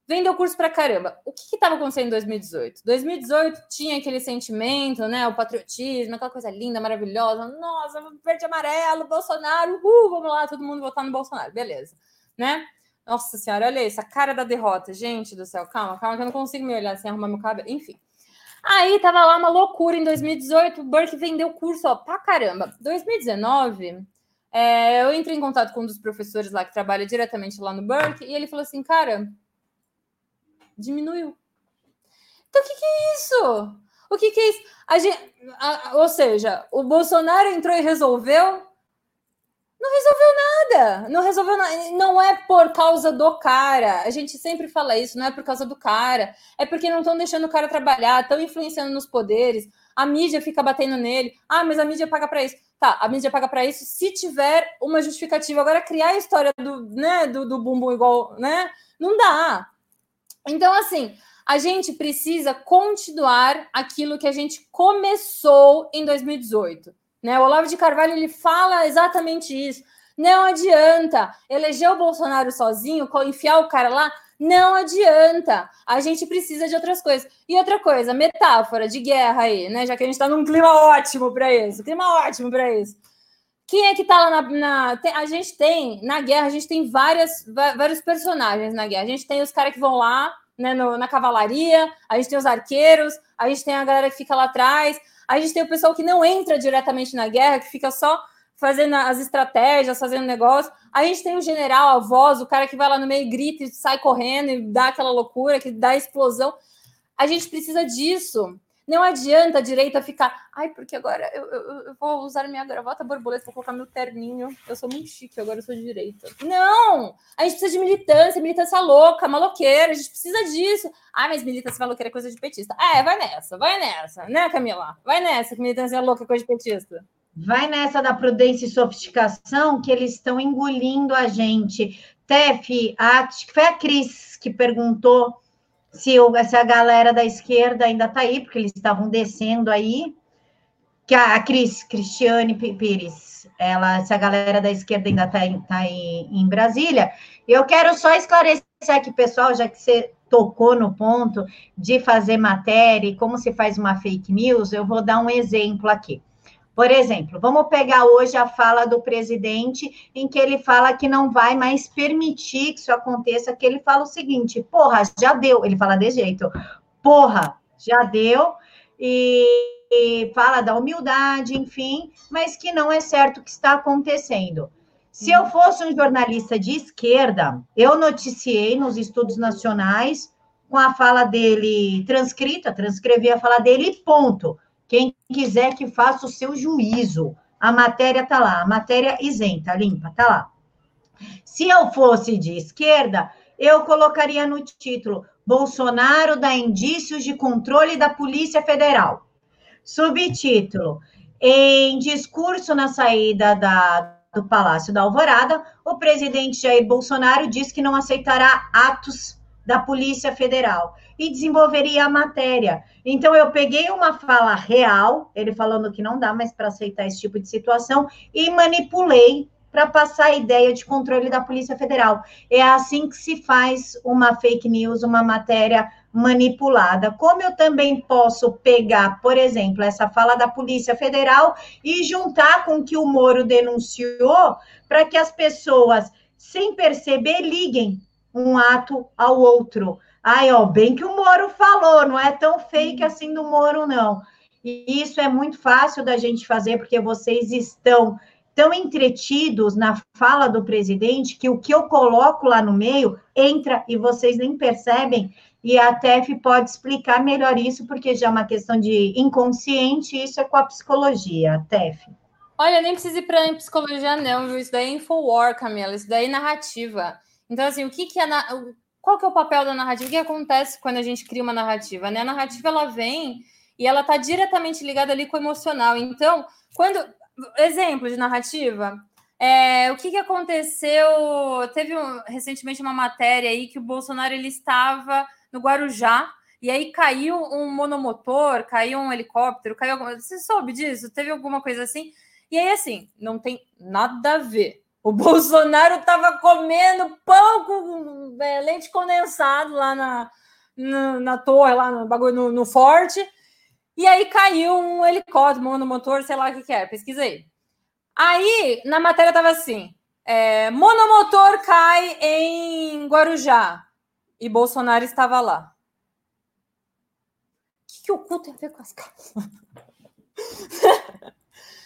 Vendeu curso pra caramba. O que estava acontecendo em 2018? 2018 tinha aquele sentimento, né? O patriotismo, aquela coisa linda, maravilhosa. Nossa, verde amarelo, Bolsonaro, uhul, vamos lá, todo mundo votar no Bolsonaro. Beleza, né? Nossa senhora, olha isso, a cara da derrota. Gente do céu, calma, calma, que eu não consigo me olhar sem arrumar meu cabelo. Enfim. Aí tava lá uma loucura em 2018, o Burke vendeu curso, ó, pra caramba. 2019, é, eu entrei em contato com um dos professores lá que trabalha diretamente lá no Burke, e ele falou assim, cara, diminuiu. Então, o que, que é isso? O que, que é isso? A gente, a, ou seja, o Bolsonaro entrou e resolveu. Não resolveu nada. Não resolveu nada. Não é por causa do cara. A gente sempre fala isso, não é por causa do cara. É porque não estão deixando o cara trabalhar, estão influenciando nos poderes. A mídia fica batendo nele. Ah, mas a mídia paga para isso. Tá, a mídia paga para isso se tiver uma justificativa. Agora, criar a história do, né, do, do bumbum igual, né? Não dá. Então, assim, a gente precisa continuar aquilo que a gente começou em 2018. Né? O Olavo de Carvalho ele fala exatamente isso. Não adianta eleger o Bolsonaro sozinho, enfiar o cara lá. Não adianta. A gente precisa de outras coisas. E outra coisa, metáfora de guerra aí, né? Já que a gente está num clima ótimo para isso. Clima ótimo para isso. Quem é que tá lá na. na tem, a gente tem, na guerra, a gente tem várias, vários personagens na guerra. A gente tem os caras que vão lá, né, no, na cavalaria, a gente tem os arqueiros, a gente tem a galera que fica lá atrás, a gente tem o pessoal que não entra diretamente na guerra, que fica só fazendo as estratégias, fazendo negócio. A gente tem o general, a voz, o cara que vai lá no meio, grita e sai correndo e dá aquela loucura, que dá explosão. A gente precisa disso. Não adianta a direita ficar, ai, porque agora eu, eu, eu, vou usar minha gravata borboleta, vou colocar meu terninho. Eu sou muito chique, agora eu sou de direita. Não! A gente precisa de militância, militância louca, maloqueira, a gente precisa disso. Ai, mas militância maloqueira é coisa de petista. É, vai nessa, vai nessa, né, Camila? Vai nessa, que militância louca é coisa de petista. Vai nessa da prudência e sofisticação que eles estão engolindo a gente. Tef, que foi a Cris que perguntou se, o, se a galera da esquerda ainda está aí, porque eles estavam descendo aí, que a, a Cris, Cristiane Pires, ela, se a galera da esquerda ainda está tá aí em Brasília, eu quero só esclarecer aqui, pessoal, já que você tocou no ponto de fazer matéria e como se faz uma fake news, eu vou dar um exemplo aqui. Por exemplo, vamos pegar hoje a fala do presidente, em que ele fala que não vai mais permitir que isso aconteça, que ele fala o seguinte: porra, já deu. Ele fala de jeito, porra, já deu. E, e fala da humildade, enfim, mas que não é certo o que está acontecendo. Se eu fosse um jornalista de esquerda, eu noticiei nos estudos nacionais com a fala dele transcrita, transcrevi a fala dele ponto. Quem quiser que faça o seu juízo. A matéria está lá, a matéria isenta, limpa, está lá. Se eu fosse de esquerda, eu colocaria no título: Bolsonaro dá indícios de controle da Polícia Federal. Subtítulo: Em discurso na saída da, do Palácio da Alvorada, o presidente Jair Bolsonaro diz que não aceitará atos da Polícia Federal e desenvolveria a matéria. Então, eu peguei uma fala real, ele falando que não dá mais para aceitar esse tipo de situação, e manipulei para passar a ideia de controle da Polícia Federal. É assim que se faz uma fake news, uma matéria manipulada. Como eu também posso pegar, por exemplo, essa fala da Polícia Federal e juntar com o que o Moro denunciou para que as pessoas, sem perceber, liguem um ato ao outro. Ai, ó, bem que o Moro falou, não é tão fake assim do Moro, não. E isso é muito fácil da gente fazer, porque vocês estão tão entretidos na fala do presidente que o que eu coloco lá no meio entra e vocês nem percebem. E a TEF pode explicar melhor isso, porque já é uma questão de inconsciente, isso é com a psicologia, TEF. Olha, nem precisa ir para psicologia, não, viu? Isso daí é Infowar, Camila, isso daí é narrativa. Então, assim, o que, que é. Na... Qual que é o papel da narrativa? O que acontece quando a gente cria uma narrativa? Né? A narrativa ela vem e ela está diretamente ligada ali com o emocional. Então, quando exemplo de narrativa. É, o que, que aconteceu? Teve um, recentemente uma matéria aí que o Bolsonaro ele estava no Guarujá e aí caiu um monomotor, caiu um helicóptero, caiu alguma. Você soube disso? Teve alguma coisa assim? E aí, assim, não tem nada a ver. O Bolsonaro estava comendo pão com é, leite condensado lá na, na, na, torre, lá no bagulho no, no forte. E aí caiu um helicóptero, monomotor, sei lá o que, que é, pesquisei. Aí, na matéria tava assim: é, monomotor cai em Guarujá. E Bolsonaro estava lá. O que, que o cu tem a ver com as calças?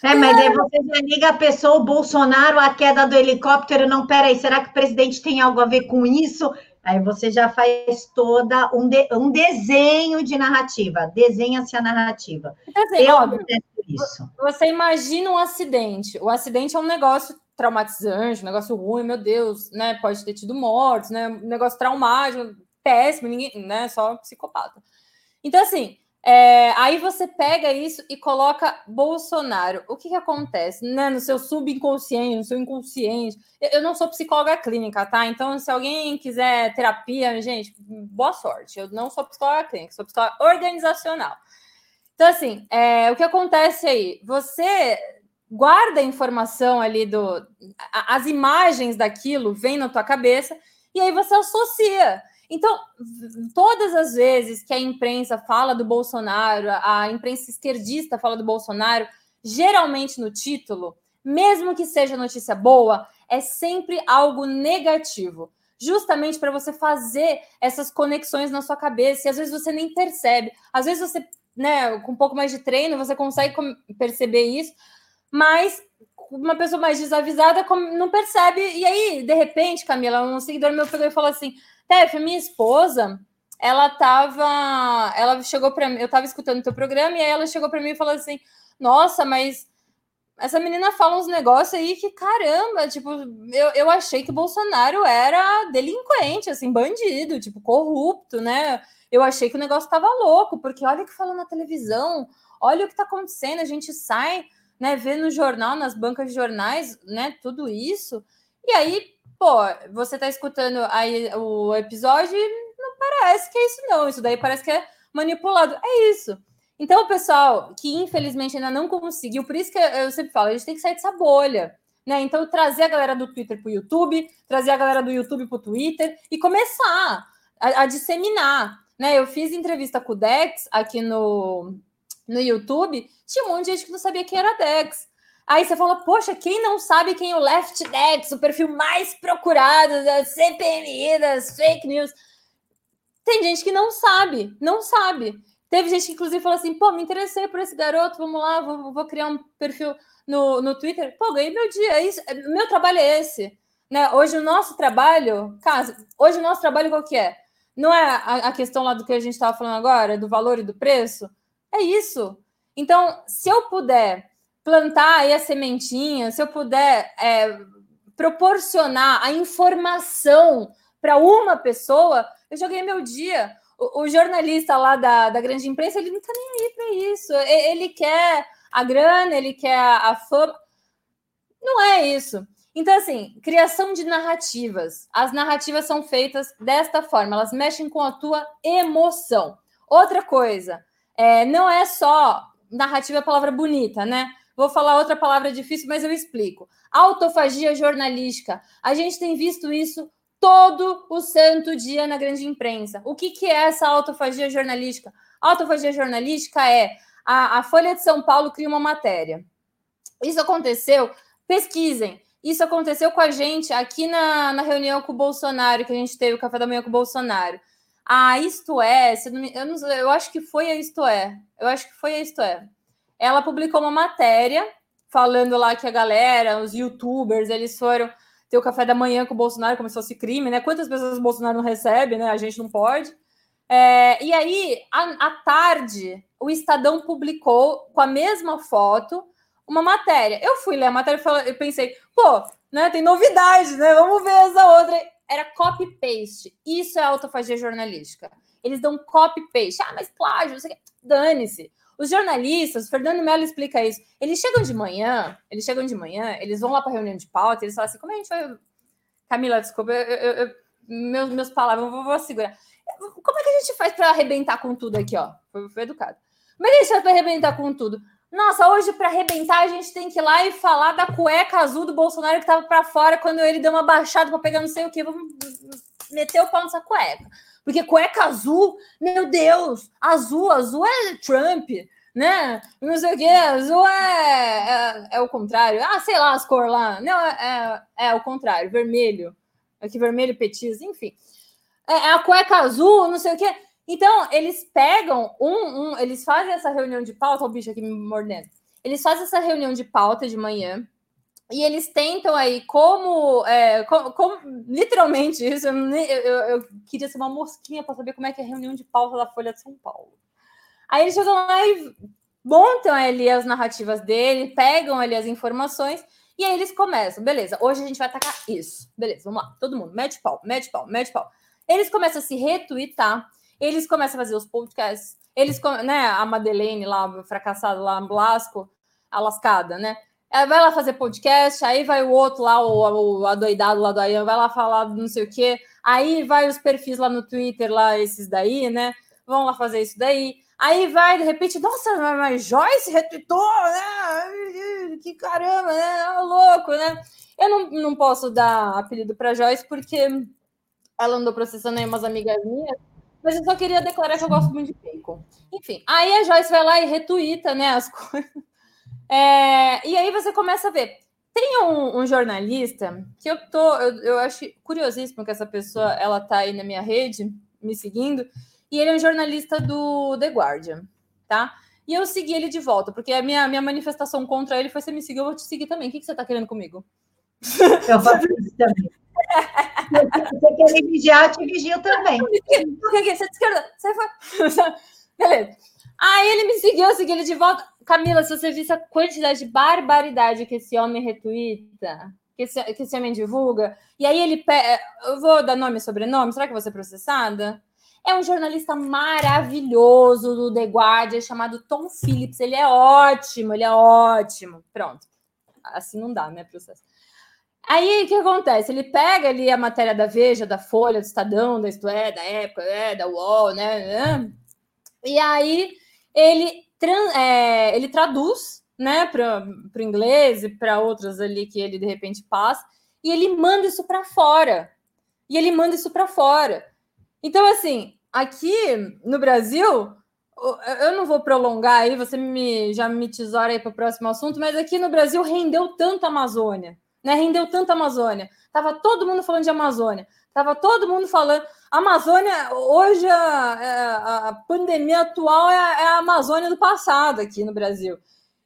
É, mas aí você já liga a pessoa, o Bolsonaro, a queda do helicóptero. Não, peraí, será que o presidente tem algo a ver com isso? Aí você já faz toda um, de, um desenho de narrativa, desenha-se a narrativa. Assim, Eu óbvio, isso. Você imagina um acidente. O acidente é um negócio traumatizante, um negócio ruim, meu Deus, né? Pode ter tido mortes, né? Um negócio traumático, péssimo, ninguém, né? Só psicopata. Então, assim, é, aí você pega isso e coloca Bolsonaro. O que, que acontece? Né? No seu subconsciente, no seu inconsciente. Eu não sou psicóloga clínica, tá? Então, se alguém quiser terapia, gente, boa sorte. Eu não sou psicóloga clínica, sou psicóloga organizacional. Então, assim, é, o que acontece aí? Você guarda a informação ali do. As imagens daquilo vêm na tua cabeça e aí você associa. Então, todas as vezes que a imprensa fala do Bolsonaro, a imprensa esquerdista fala do Bolsonaro, geralmente no título, mesmo que seja notícia boa, é sempre algo negativo. Justamente para você fazer essas conexões na sua cabeça, e às vezes você nem percebe. Às vezes você, né, com um pouco mais de treino, você consegue perceber isso, mas uma pessoa mais desavisada não percebe. E aí, de repente, Camila, um seguidor meu pegou e falou assim: Tef, minha esposa, ela tava. Ela chegou para mim, eu tava escutando o teu programa, e aí ela chegou para mim e falou assim: Nossa, mas essa menina fala uns negócios aí que, caramba, tipo, eu, eu achei que Bolsonaro era delinquente, assim, bandido, tipo, corrupto, né? Eu achei que o negócio tava louco, porque olha o que falou na televisão, olha o que tá acontecendo, a gente sai, né, vê no jornal, nas bancas de jornais, né, tudo isso, e aí pô, você tá escutando aí o episódio e não parece que é isso, não. Isso daí parece que é manipulado. É isso. Então, o pessoal que infelizmente ainda não conseguiu, por isso que eu sempre falo, a gente tem que sair dessa bolha. Né? Então, trazer a galera do Twitter para o YouTube, trazer a galera do YouTube para o Twitter e começar a, a, disseminar. Né? Eu fiz entrevista com o Dex aqui no, no YouTube, tinha um monte de gente que não sabia quem era Dex. Aí você fala, poxa, quem não sabe quem é o Left Dex, o perfil mais procurado da CPMI, das fake news? Tem gente que não sabe, não sabe. Teve gente que, inclusive, falou assim: pô, me interessei por esse garoto, vamos lá, vou, vou criar um perfil no, no Twitter. Pô, ganhei meu dia, é isso, meu trabalho é esse. Né? Hoje o nosso trabalho, caso, hoje o nosso trabalho qual que é? Não é a, a questão lá do que a gente estava falando agora, do valor e do preço? É isso. Então, se eu puder plantar aí a sementinha, se eu puder é, proporcionar a informação para uma pessoa, eu joguei meu dia. O, o, jornalista lá da, da grande imprensa, ele não está nem aí para isso. Ele quer a grana, ele quer a, a fama. Não é isso. Então, assim, criação de narrativas. As narrativas são feitas desta forma, elas mexem com a tua emoção. Outra coisa, é, não é só narrativa é palavra bonita, né? Vou falar outra palavra difícil, mas eu explico. Autofagia jornalística. A gente tem visto isso todo o santo dia na grande imprensa. O que, que é essa autofagia jornalística? Autofagia jornalística é a, a Folha de São Paulo cria uma matéria. Isso aconteceu, pesquisem. Isso aconteceu com a gente aqui na, na reunião com o Bolsonaro, que a gente teve o café da manhã com o Bolsonaro. A Isto É, eu, não, eu acho que foi a Isto É. Eu acho que foi a Isto É. Ela publicou uma matéria falando lá que a galera, os youtubers, eles foram ter o café da manhã com o Bolsonaro, como se fosse crime, né? Quantas pessoas o Bolsonaro não recebe, né? A gente não pode. É, e aí, à, tarde, o Estadão publicou com a mesma foto uma matéria. Eu fui ler a matéria e pensei, pô, né, tem novidade, né? Vamos ver essa outra. Era copy-paste. Isso é autofagia jornalística. Eles dão copy-paste. Ah, mas plágio, dane-se. Os jornalistas, o Fernando Mello explica isso. Eles chegam de manhã, eles chegam de manhã, eles vão lá para reunião de pauta, eles falam assim: como a gente vai. Camila, desculpa, eu, eu, eu, meus, meus palavras, vou, vou segurar. Como é que a gente faz para arrebentar com tudo aqui, ó? Foi, foi educado. Como é que a gente faz para arrebentar com tudo? Nossa, hoje para arrebentar a gente tem que ir lá e falar da cueca azul do Bolsonaro que estava para fora quando ele deu uma baixada para pegar não sei o que. Vamos meter o pau nessa cueca. Porque cueca azul, meu Deus, azul, azul é Trump, né? Não sei o que, azul é, é, é, o contrário. Ah, sei lá as cores lá. Não, é, é, é o contrário, vermelho. Aqui, vermelho, petis, enfim. É, é a cueca azul, não sei o que. Então, eles pegam um, um, eles fazem essa reunião de pauta, o bicho aqui me mordendo. Eles fazem essa reunião de pauta de manhã e eles tentam aí, como, é, como, como literalmente isso, eu, eu, eu, queria ser uma mosquinha para saber como é que é a reunião de pauta da Folha de São Paulo. Aí eles chegam lá e montam ali as narrativas dele, pegam ali as informações e aí eles começam, beleza, hoje a gente vai atacar isso. Beleza, vamos lá, todo mundo, mete pau, mete pau, mete pau. Eles começam a se retweetar eles começam a fazer os podcasts, eles, né, a Madeleine lá, fracassada lá, Blasco, a lascada, né? Ela vai lá fazer podcast, aí vai o outro lá, o, o adoidado lá do Ayan, vai lá falar não sei o quê, aí vai os perfis lá no Twitter, lá, esses daí, né? Vão lá fazer isso daí. Aí vai, de repente, nossa, mas Joyce retweetou, né? Que caramba, né? Louco, né? Eu não, não posso dar apelido para Joyce porque ela andou processando aí umas amigas minhas mas eu só queria declarar que eu gosto muito de bacon. Enfim, aí a Joyce vai lá e retuita, né, as coisas. É, e aí você começa a ver. Tem um, um, jornalista que eu tô, eu, eu acho curiosíssimo que essa pessoa ela tá aí na minha rede, me seguindo, e ele é um jornalista do The Guardian, tá? E eu segui ele de volta, porque a minha, minha manifestação contra ele foi: você me seguiu, eu vou te seguir também. O que, que você tá querendo comigo? Eu faço isso também. Você quer me vigiar, eu te vigio também. Você esquerda. Você Beleza. Aí ele me seguiu, eu segui ele de volta. Camila, se você visse a quantidade de barbaridade que esse homem retuita, que esse, que esse homem divulga, e aí ele. Eu vou dar nome e sobrenome, será que eu vou ser processada? É um jornalista maravilhoso do The Guardian chamado Tom Phillips. Ele é ótimo, ele é ótimo. Pronto. Assim não dá, né, processo. Aí o que acontece? Ele pega ali a matéria da Veja, da Folha, do Estadão, da é, da época, é, da UOL, né, né? E aí ele, é, ele traduz né, para o inglês e para outras ali que ele de repente passa, e ele manda isso para fora. E ele manda isso para fora. Então, assim, aqui no Brasil, eu não vou prolongar aí, você me, já me tesoura aí para o próximo assunto, mas aqui no Brasil rendeu tanto a Amazônia né? Rendeu tanto a Amazônia. Tava todo mundo falando de Amazônia. Tava todo mundo falando. Amazônia, hoje a, a, a pandemia atual é a, é a Amazônia do passado aqui no Brasil.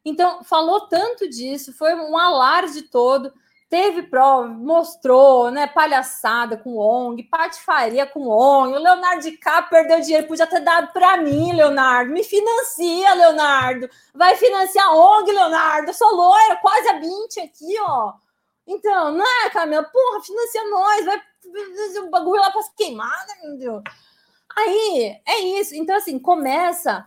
Então, falou tanto disso, foi um alarde todo teve prova, mostrou, né? Palhaçada com ONG, patifaria com ONG. O Leonardo DiCaprio perdeu dinheiro, podia ter dado para mim, Leonardo. Me financia, Leonardo. Vai financiar a ONG, Leonardo. Eu sou loira, quase a 20 aqui, ó. Então, não é, Camila? Porra, financia nós, vai o bagulho lá para se queimar, né, meu Deus? Aí, é isso. Então, assim, começa.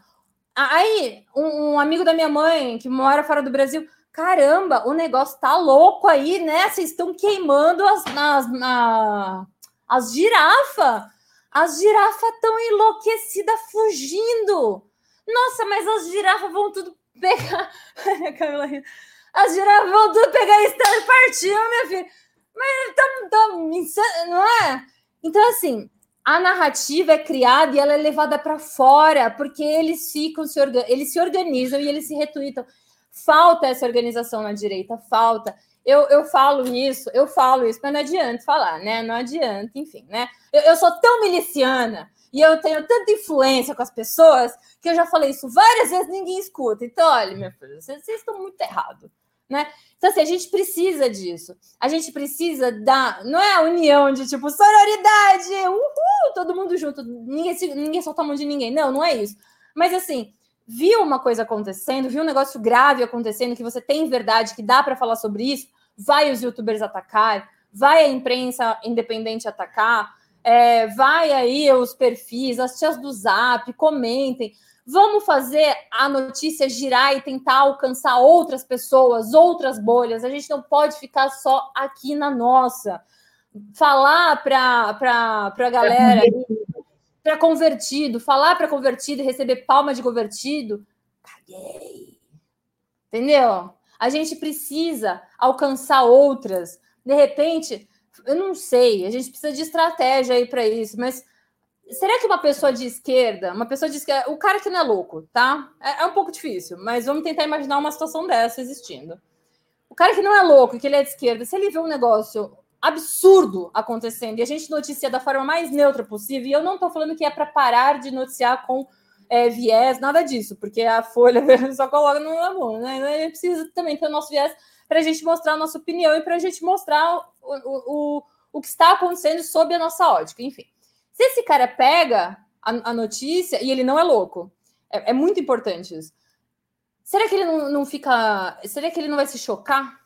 Aí, um, um, amigo da minha mãe, que mora fora do Brasil, caramba, o negócio tá louco aí, né? Vocês estão queimando as, as, na, as girafas. As girafas estão enlouquecidas fugindo. Nossa, mas as girafas vão tudo pegar. As girafas vão tudo pegar estrada e partiu, minha filha. Mas tá, tá, não é? Então, assim, a narrativa é criada e ela é levada para fora, porque eles ficam se eles se organizam e eles se retweetam. Falta essa organização na direita, falta. Eu, eu falo isso, eu falo isso, mas não adianta falar, né? Não adianta, enfim, né? Eu, eu sou tão miliciana e eu tenho tanta influência com as pessoas que eu já falei isso várias vezes, ninguém escuta. Então, olha, minha filha, vocês, vocês estão muito errados, né? Então, assim, a gente precisa disso. A gente precisa da. Não é a união de tipo, sororidade, uhul, todo mundo junto, ninguém, ninguém solta a mão de ninguém. Não, não é isso. Mas, assim, viu uma coisa acontecendo, viu um negócio grave acontecendo, que você tem verdade, que dá para falar sobre isso, vai os youtubers atacar, vai a imprensa independente atacar, é, vai aí os perfis, as tias do Zap, comentem. Vamos fazer a notícia girar e tentar alcançar outras pessoas, outras bolhas. A gente não pode ficar só aqui na nossa. Falar para a galera, para convertido, falar para convertido e receber palma de convertido, caguei. Entendeu? A gente precisa alcançar outras. De repente, eu não sei, a gente precisa de estratégia aí para isso, mas Será que uma pessoa de esquerda, uma pessoa de esquerda, o cara que não é louco, tá? É, é, um pouco difícil, mas vamos tentar imaginar uma situação dessa existindo. O cara que não é louco, que ele é de esquerda, se ele vê um negócio absurdo acontecendo e a gente noticia da forma mais neutra possível, e eu não estou falando que é para parar de noticiar com é, viés, nada disso, porque a Folha só coloca no amor, né? A gente precisa também ter o nosso viés para a gente mostrar a nossa opinião e para a gente mostrar o, o, o, o que está acontecendo sob a nossa ótica, enfim. Se esse cara pega a, a notícia e ele não é louco, é, é, muito importante isso. Será que ele não, não fica. Será que ele não vai se chocar?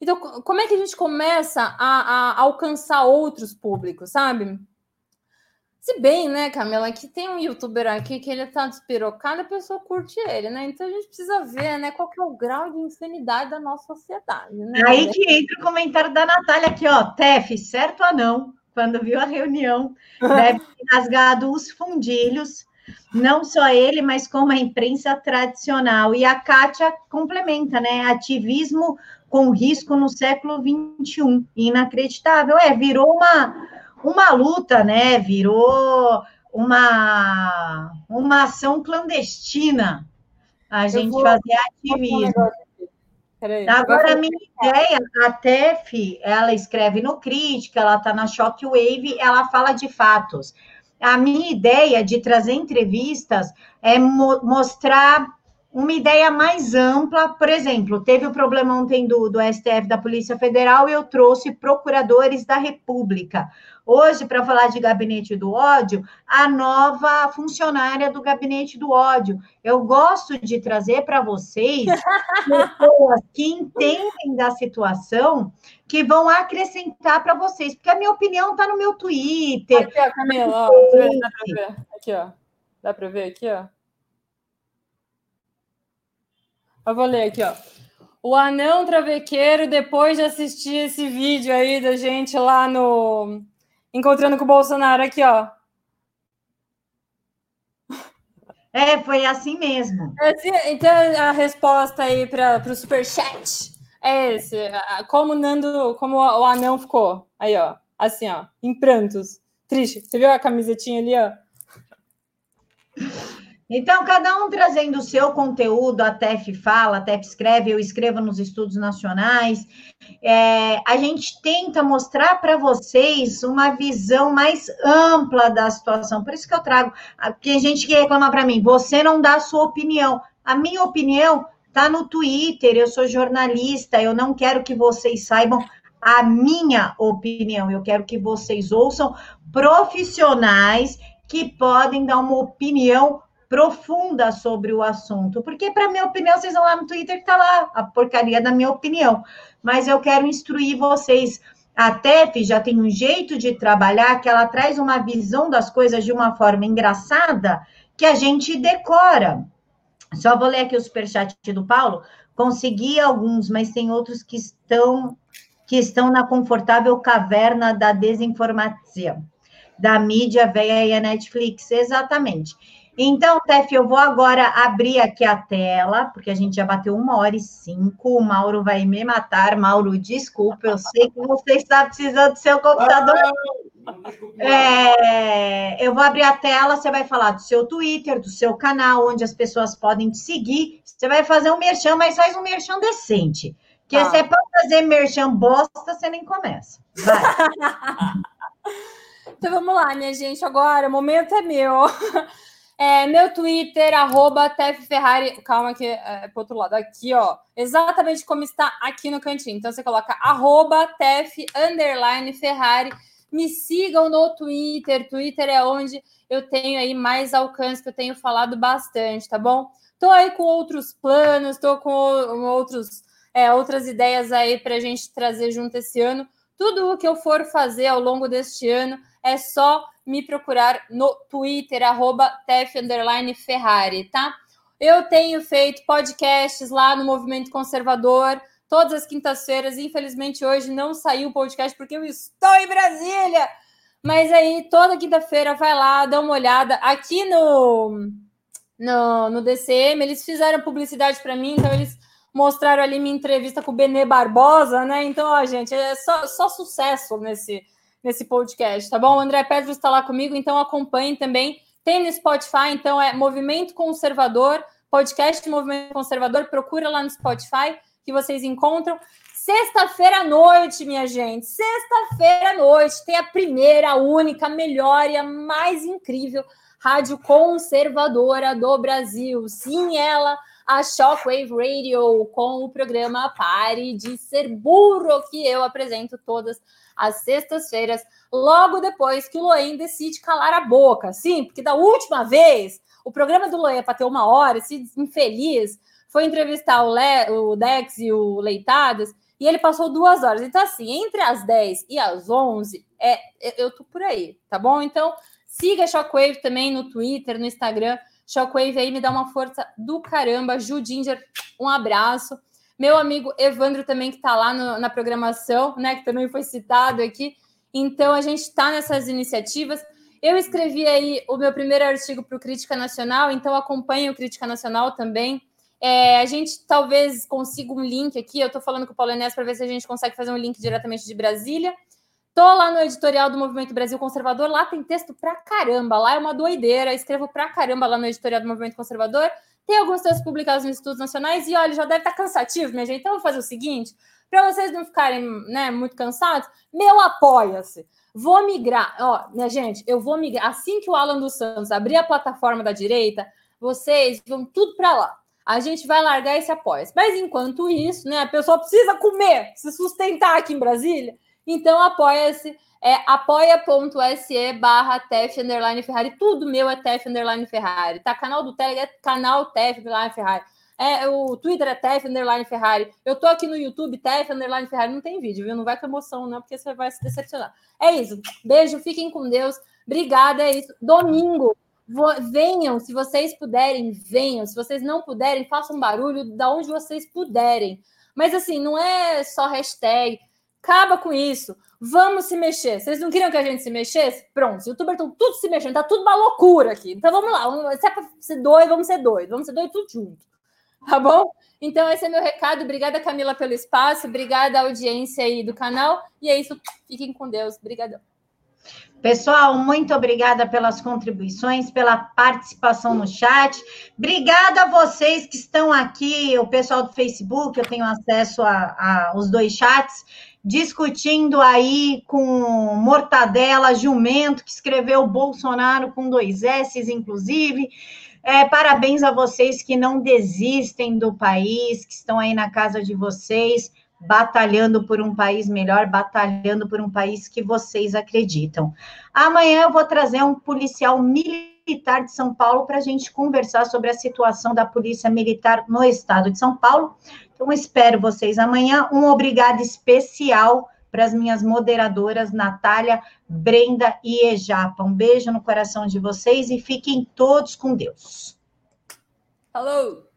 Então, como é que a gente começa a, a alcançar outros públicos, sabe? Se bem, né, Camila, que tem um youtuber aqui que ele tá despirocado, a pessoa curte ele, né? Então a gente precisa ver, né, qual que é o grau de insanidade da nossa sociedade, né? Aí que entra o comentário da Natália aqui, ó, Tef, certo ou não? Quando viu a reunião, deve ter rasgado os fundilhos, não só ele, mas como a imprensa tradicional. E a Kátia complementa, né? Ativismo com risco no século XXI. Inacreditável. É, virou uma, uma luta, né? Virou uma, uma ação clandestina a gente vou, fazer ativismo. Peraí, Agora, a minha ideia, a TEF, ela escreve no Crítica, ela está na Shockwave, ela fala de fatos. A minha ideia de trazer entrevistas é mo mostrar uma ideia mais ampla. Por exemplo, teve o problema ontem do, do STF da Polícia Federal e eu trouxe procuradores da República. Hoje, para falar de gabinete do ódio, a nova funcionária do gabinete do ódio. Eu gosto de trazer para vocês pessoas que entendem da situação, que vão acrescentar para vocês, porque a minha opinião está no meu Twitter. Aqui, ó, Camila, ó, dá para ver. Aqui, ó. Dá para ver aqui, ó. Eu vou ler aqui, ó. O anão travequeiro, depois de assistir esse vídeo aí da gente lá no encontrando com o Bolsonaro aqui, ó. É, foi assim mesmo. É assim, então, a resposta aí para o superchat é esse. Como o Nando, como o anão ficou. Aí, ó. Assim, ó. Em prantos. Triste. Você viu a camisetinha ali, ó? Então, cada um trazendo o seu conteúdo, a TEF fala, a TEF escreve, eu escrevo nos estudos nacionais. É, a gente tenta mostrar para vocês uma visão mais ampla da situação. Por isso que eu trago. Tem gente que reclama para mim, você não dá a sua opinião. A minha opinião está no Twitter, eu sou jornalista, eu não quero que vocês saibam a minha opinião, eu quero que vocês ouçam profissionais que podem dar uma opinião profunda sobre o assunto, porque, para minha opinião, vocês vão lá no Twitter que tá lá a porcaria da minha opinião, mas eu quero instruir vocês. A TEF já tem um jeito de trabalhar que ela traz uma visão das coisas de uma forma engraçada que a gente decora. Só vou ler aqui o superchat do Paulo. Consegui alguns, mas tem outros que estão que estão na confortável caverna da desinformação, da mídia velha e a Netflix. Exatamente. Então, Tef, eu vou agora abrir aqui a tela, porque a gente já bateu uma hora e cinco. O Mauro vai me matar. Mauro, desculpa, eu sei que você está precisando do seu computador. É, eu vou abrir a tela, você vai falar do seu Twitter, do seu canal, onde as pessoas podem te seguir. Você vai fazer um merchan, mas faz um merchan decente. Porque ah. se é para fazer merchan bosta, você nem começa. Vai. então vamos lá, minha gente. Agora, o momento é meu. É, meu Twitter, arroba Ferrari. Calma que é pro outro lado. Aqui, ó. Exatamente como está aqui no cantinho. Então você coloca arroba underline Ferrari. Me sigam no Twitter. Twitter é onde eu tenho aí mais alcance, que eu tenho falado bastante, tá bom? Tô aí com outros planos, tô com outros, é, outras ideias aí para a gente trazer junto esse ano. Tudo o que eu for fazer ao longo deste ano é só me procurar no Twitter, arroba Ferrari, tá? Eu tenho feito podcasts lá no Movimento Conservador, todas as quintas-feiras. Infelizmente, hoje não saiu o podcast porque eu estou em Brasília. Mas aí, toda quinta-feira, vai lá, dá uma olhada. Aqui no, no, no DCM, eles fizeram publicidade para mim, então eles mostraram ali minha entrevista com o Benê Barbosa, né? Então, ó, gente, é só, só sucesso nesse, nesse podcast, tá bom? O André Pedro está lá comigo, então acompanhe também. Tem no Spotify, então é Movimento Conservador, podcast Movimento Conservador, procura lá no Spotify que vocês encontram. Sexta-feira à noite, minha gente, sexta-feira à noite tem a primeira, a única, a melhor e a mais incrível rádio conservadora do Brasil. Sim, ela, a Shockwave Radio, com o programa Pare de Ser Burro, que eu apresento todas às sextas-feiras, logo depois que o Loen decide calar a boca. Sim, porque da última vez, o programa do Loen é para ter uma hora, esse infeliz foi entrevistar o, Le, o Dex e o Leitadas, e ele passou duas horas. Então, assim, entre as 10 e as 11, é, eu tô por aí, tá bom? Então, siga a Shockwave também no Twitter, no Instagram. Shockwave aí me dá uma força do caramba. Ju Ginger, um abraço. Meu amigo Evandro também, que está lá no, na programação, né? Que também foi citado aqui. Então, a gente está nessas iniciativas. Eu escrevi aí o meu primeiro artigo para o Crítica Nacional, então acompanhe o Crítica Nacional também. É, a gente talvez consiga um link aqui. Eu estou falando com o Paulo Enes para ver se a gente consegue fazer um link diretamente de Brasília. Tô lá no editorial do Movimento Brasil Conservador, lá tem texto pra caramba, lá é uma doideira, escrevo pra caramba lá no editorial do Movimento Conservador. Tem alguns textos publicados nos estudos nacionais e olha, já deve estar tá cansativo, minha gente. Então, vou fazer o seguinte: para vocês não ficarem né, muito cansados, meu apoia-se. Vou migrar, ó, minha gente, eu vou migrar. Assim que o Alan dos Santos abrir a plataforma da direita, vocês vão tudo para lá. A gente vai largar esse apoia. -se. Mas enquanto isso, né, a pessoa precisa comer, se sustentar aqui em Brasília. Então apoia-se é apoia.se barra TEF underline Ferrari. Tudo meu é TEF underline Ferrari. Tá? Canal do Telegram é canal TEF underline Ferrari. É, o Twitter é TEF underline Ferrari. Eu tô aqui no YouTube, TEF underline Ferrari. Não tem vídeo, viu? Não vai com emoção, não, porque você vai se decepcionar. É isso. Beijo, fiquem com Deus. Obrigada, é isso. Domingo. Venham, se vocês puderem, venham. Se vocês não puderem, façam barulho da onde vocês puderem. Mas assim, não é só hashtag. Acaba com isso. Vamos se mexer. Vocês não queriam que a gente se mexesse? Pronto, os youtubers estão tudo se mexendo, tá tudo uma loucura aqui. Então vamos lá. Se é pra ser doido, vamos ser doido. Vamos ser doido tudo junto. Tá bom? Então, esse é meu recado. Obrigada, Camila, pelo espaço. Obrigada audiência aí do canal. E é isso. Fiquem com Deus. Obrigadão. Pessoal, muito obrigada pelas contribuições, pela participação no chat. Obrigada a vocês que estão aqui, o pessoal do Facebook, eu tenho acesso aos dois chats discutindo aí com Mortadela Jumento, que escreveu Bolsonaro com dois S's, inclusive. É, parabéns a vocês que não desistem do país, que estão aí na casa de vocês, batalhando por um país melhor, batalhando por um país que vocês acreditam. Amanhã eu vou trazer um policial militar de São Paulo para a gente conversar sobre a situação da Polícia Militar no estado de São Paulo. Então, espero vocês amanhã. Um obrigado especial para as minhas moderadoras, Natália, Brenda e Ejapa. Um beijo no coração de vocês e fiquem todos com Deus. Hello!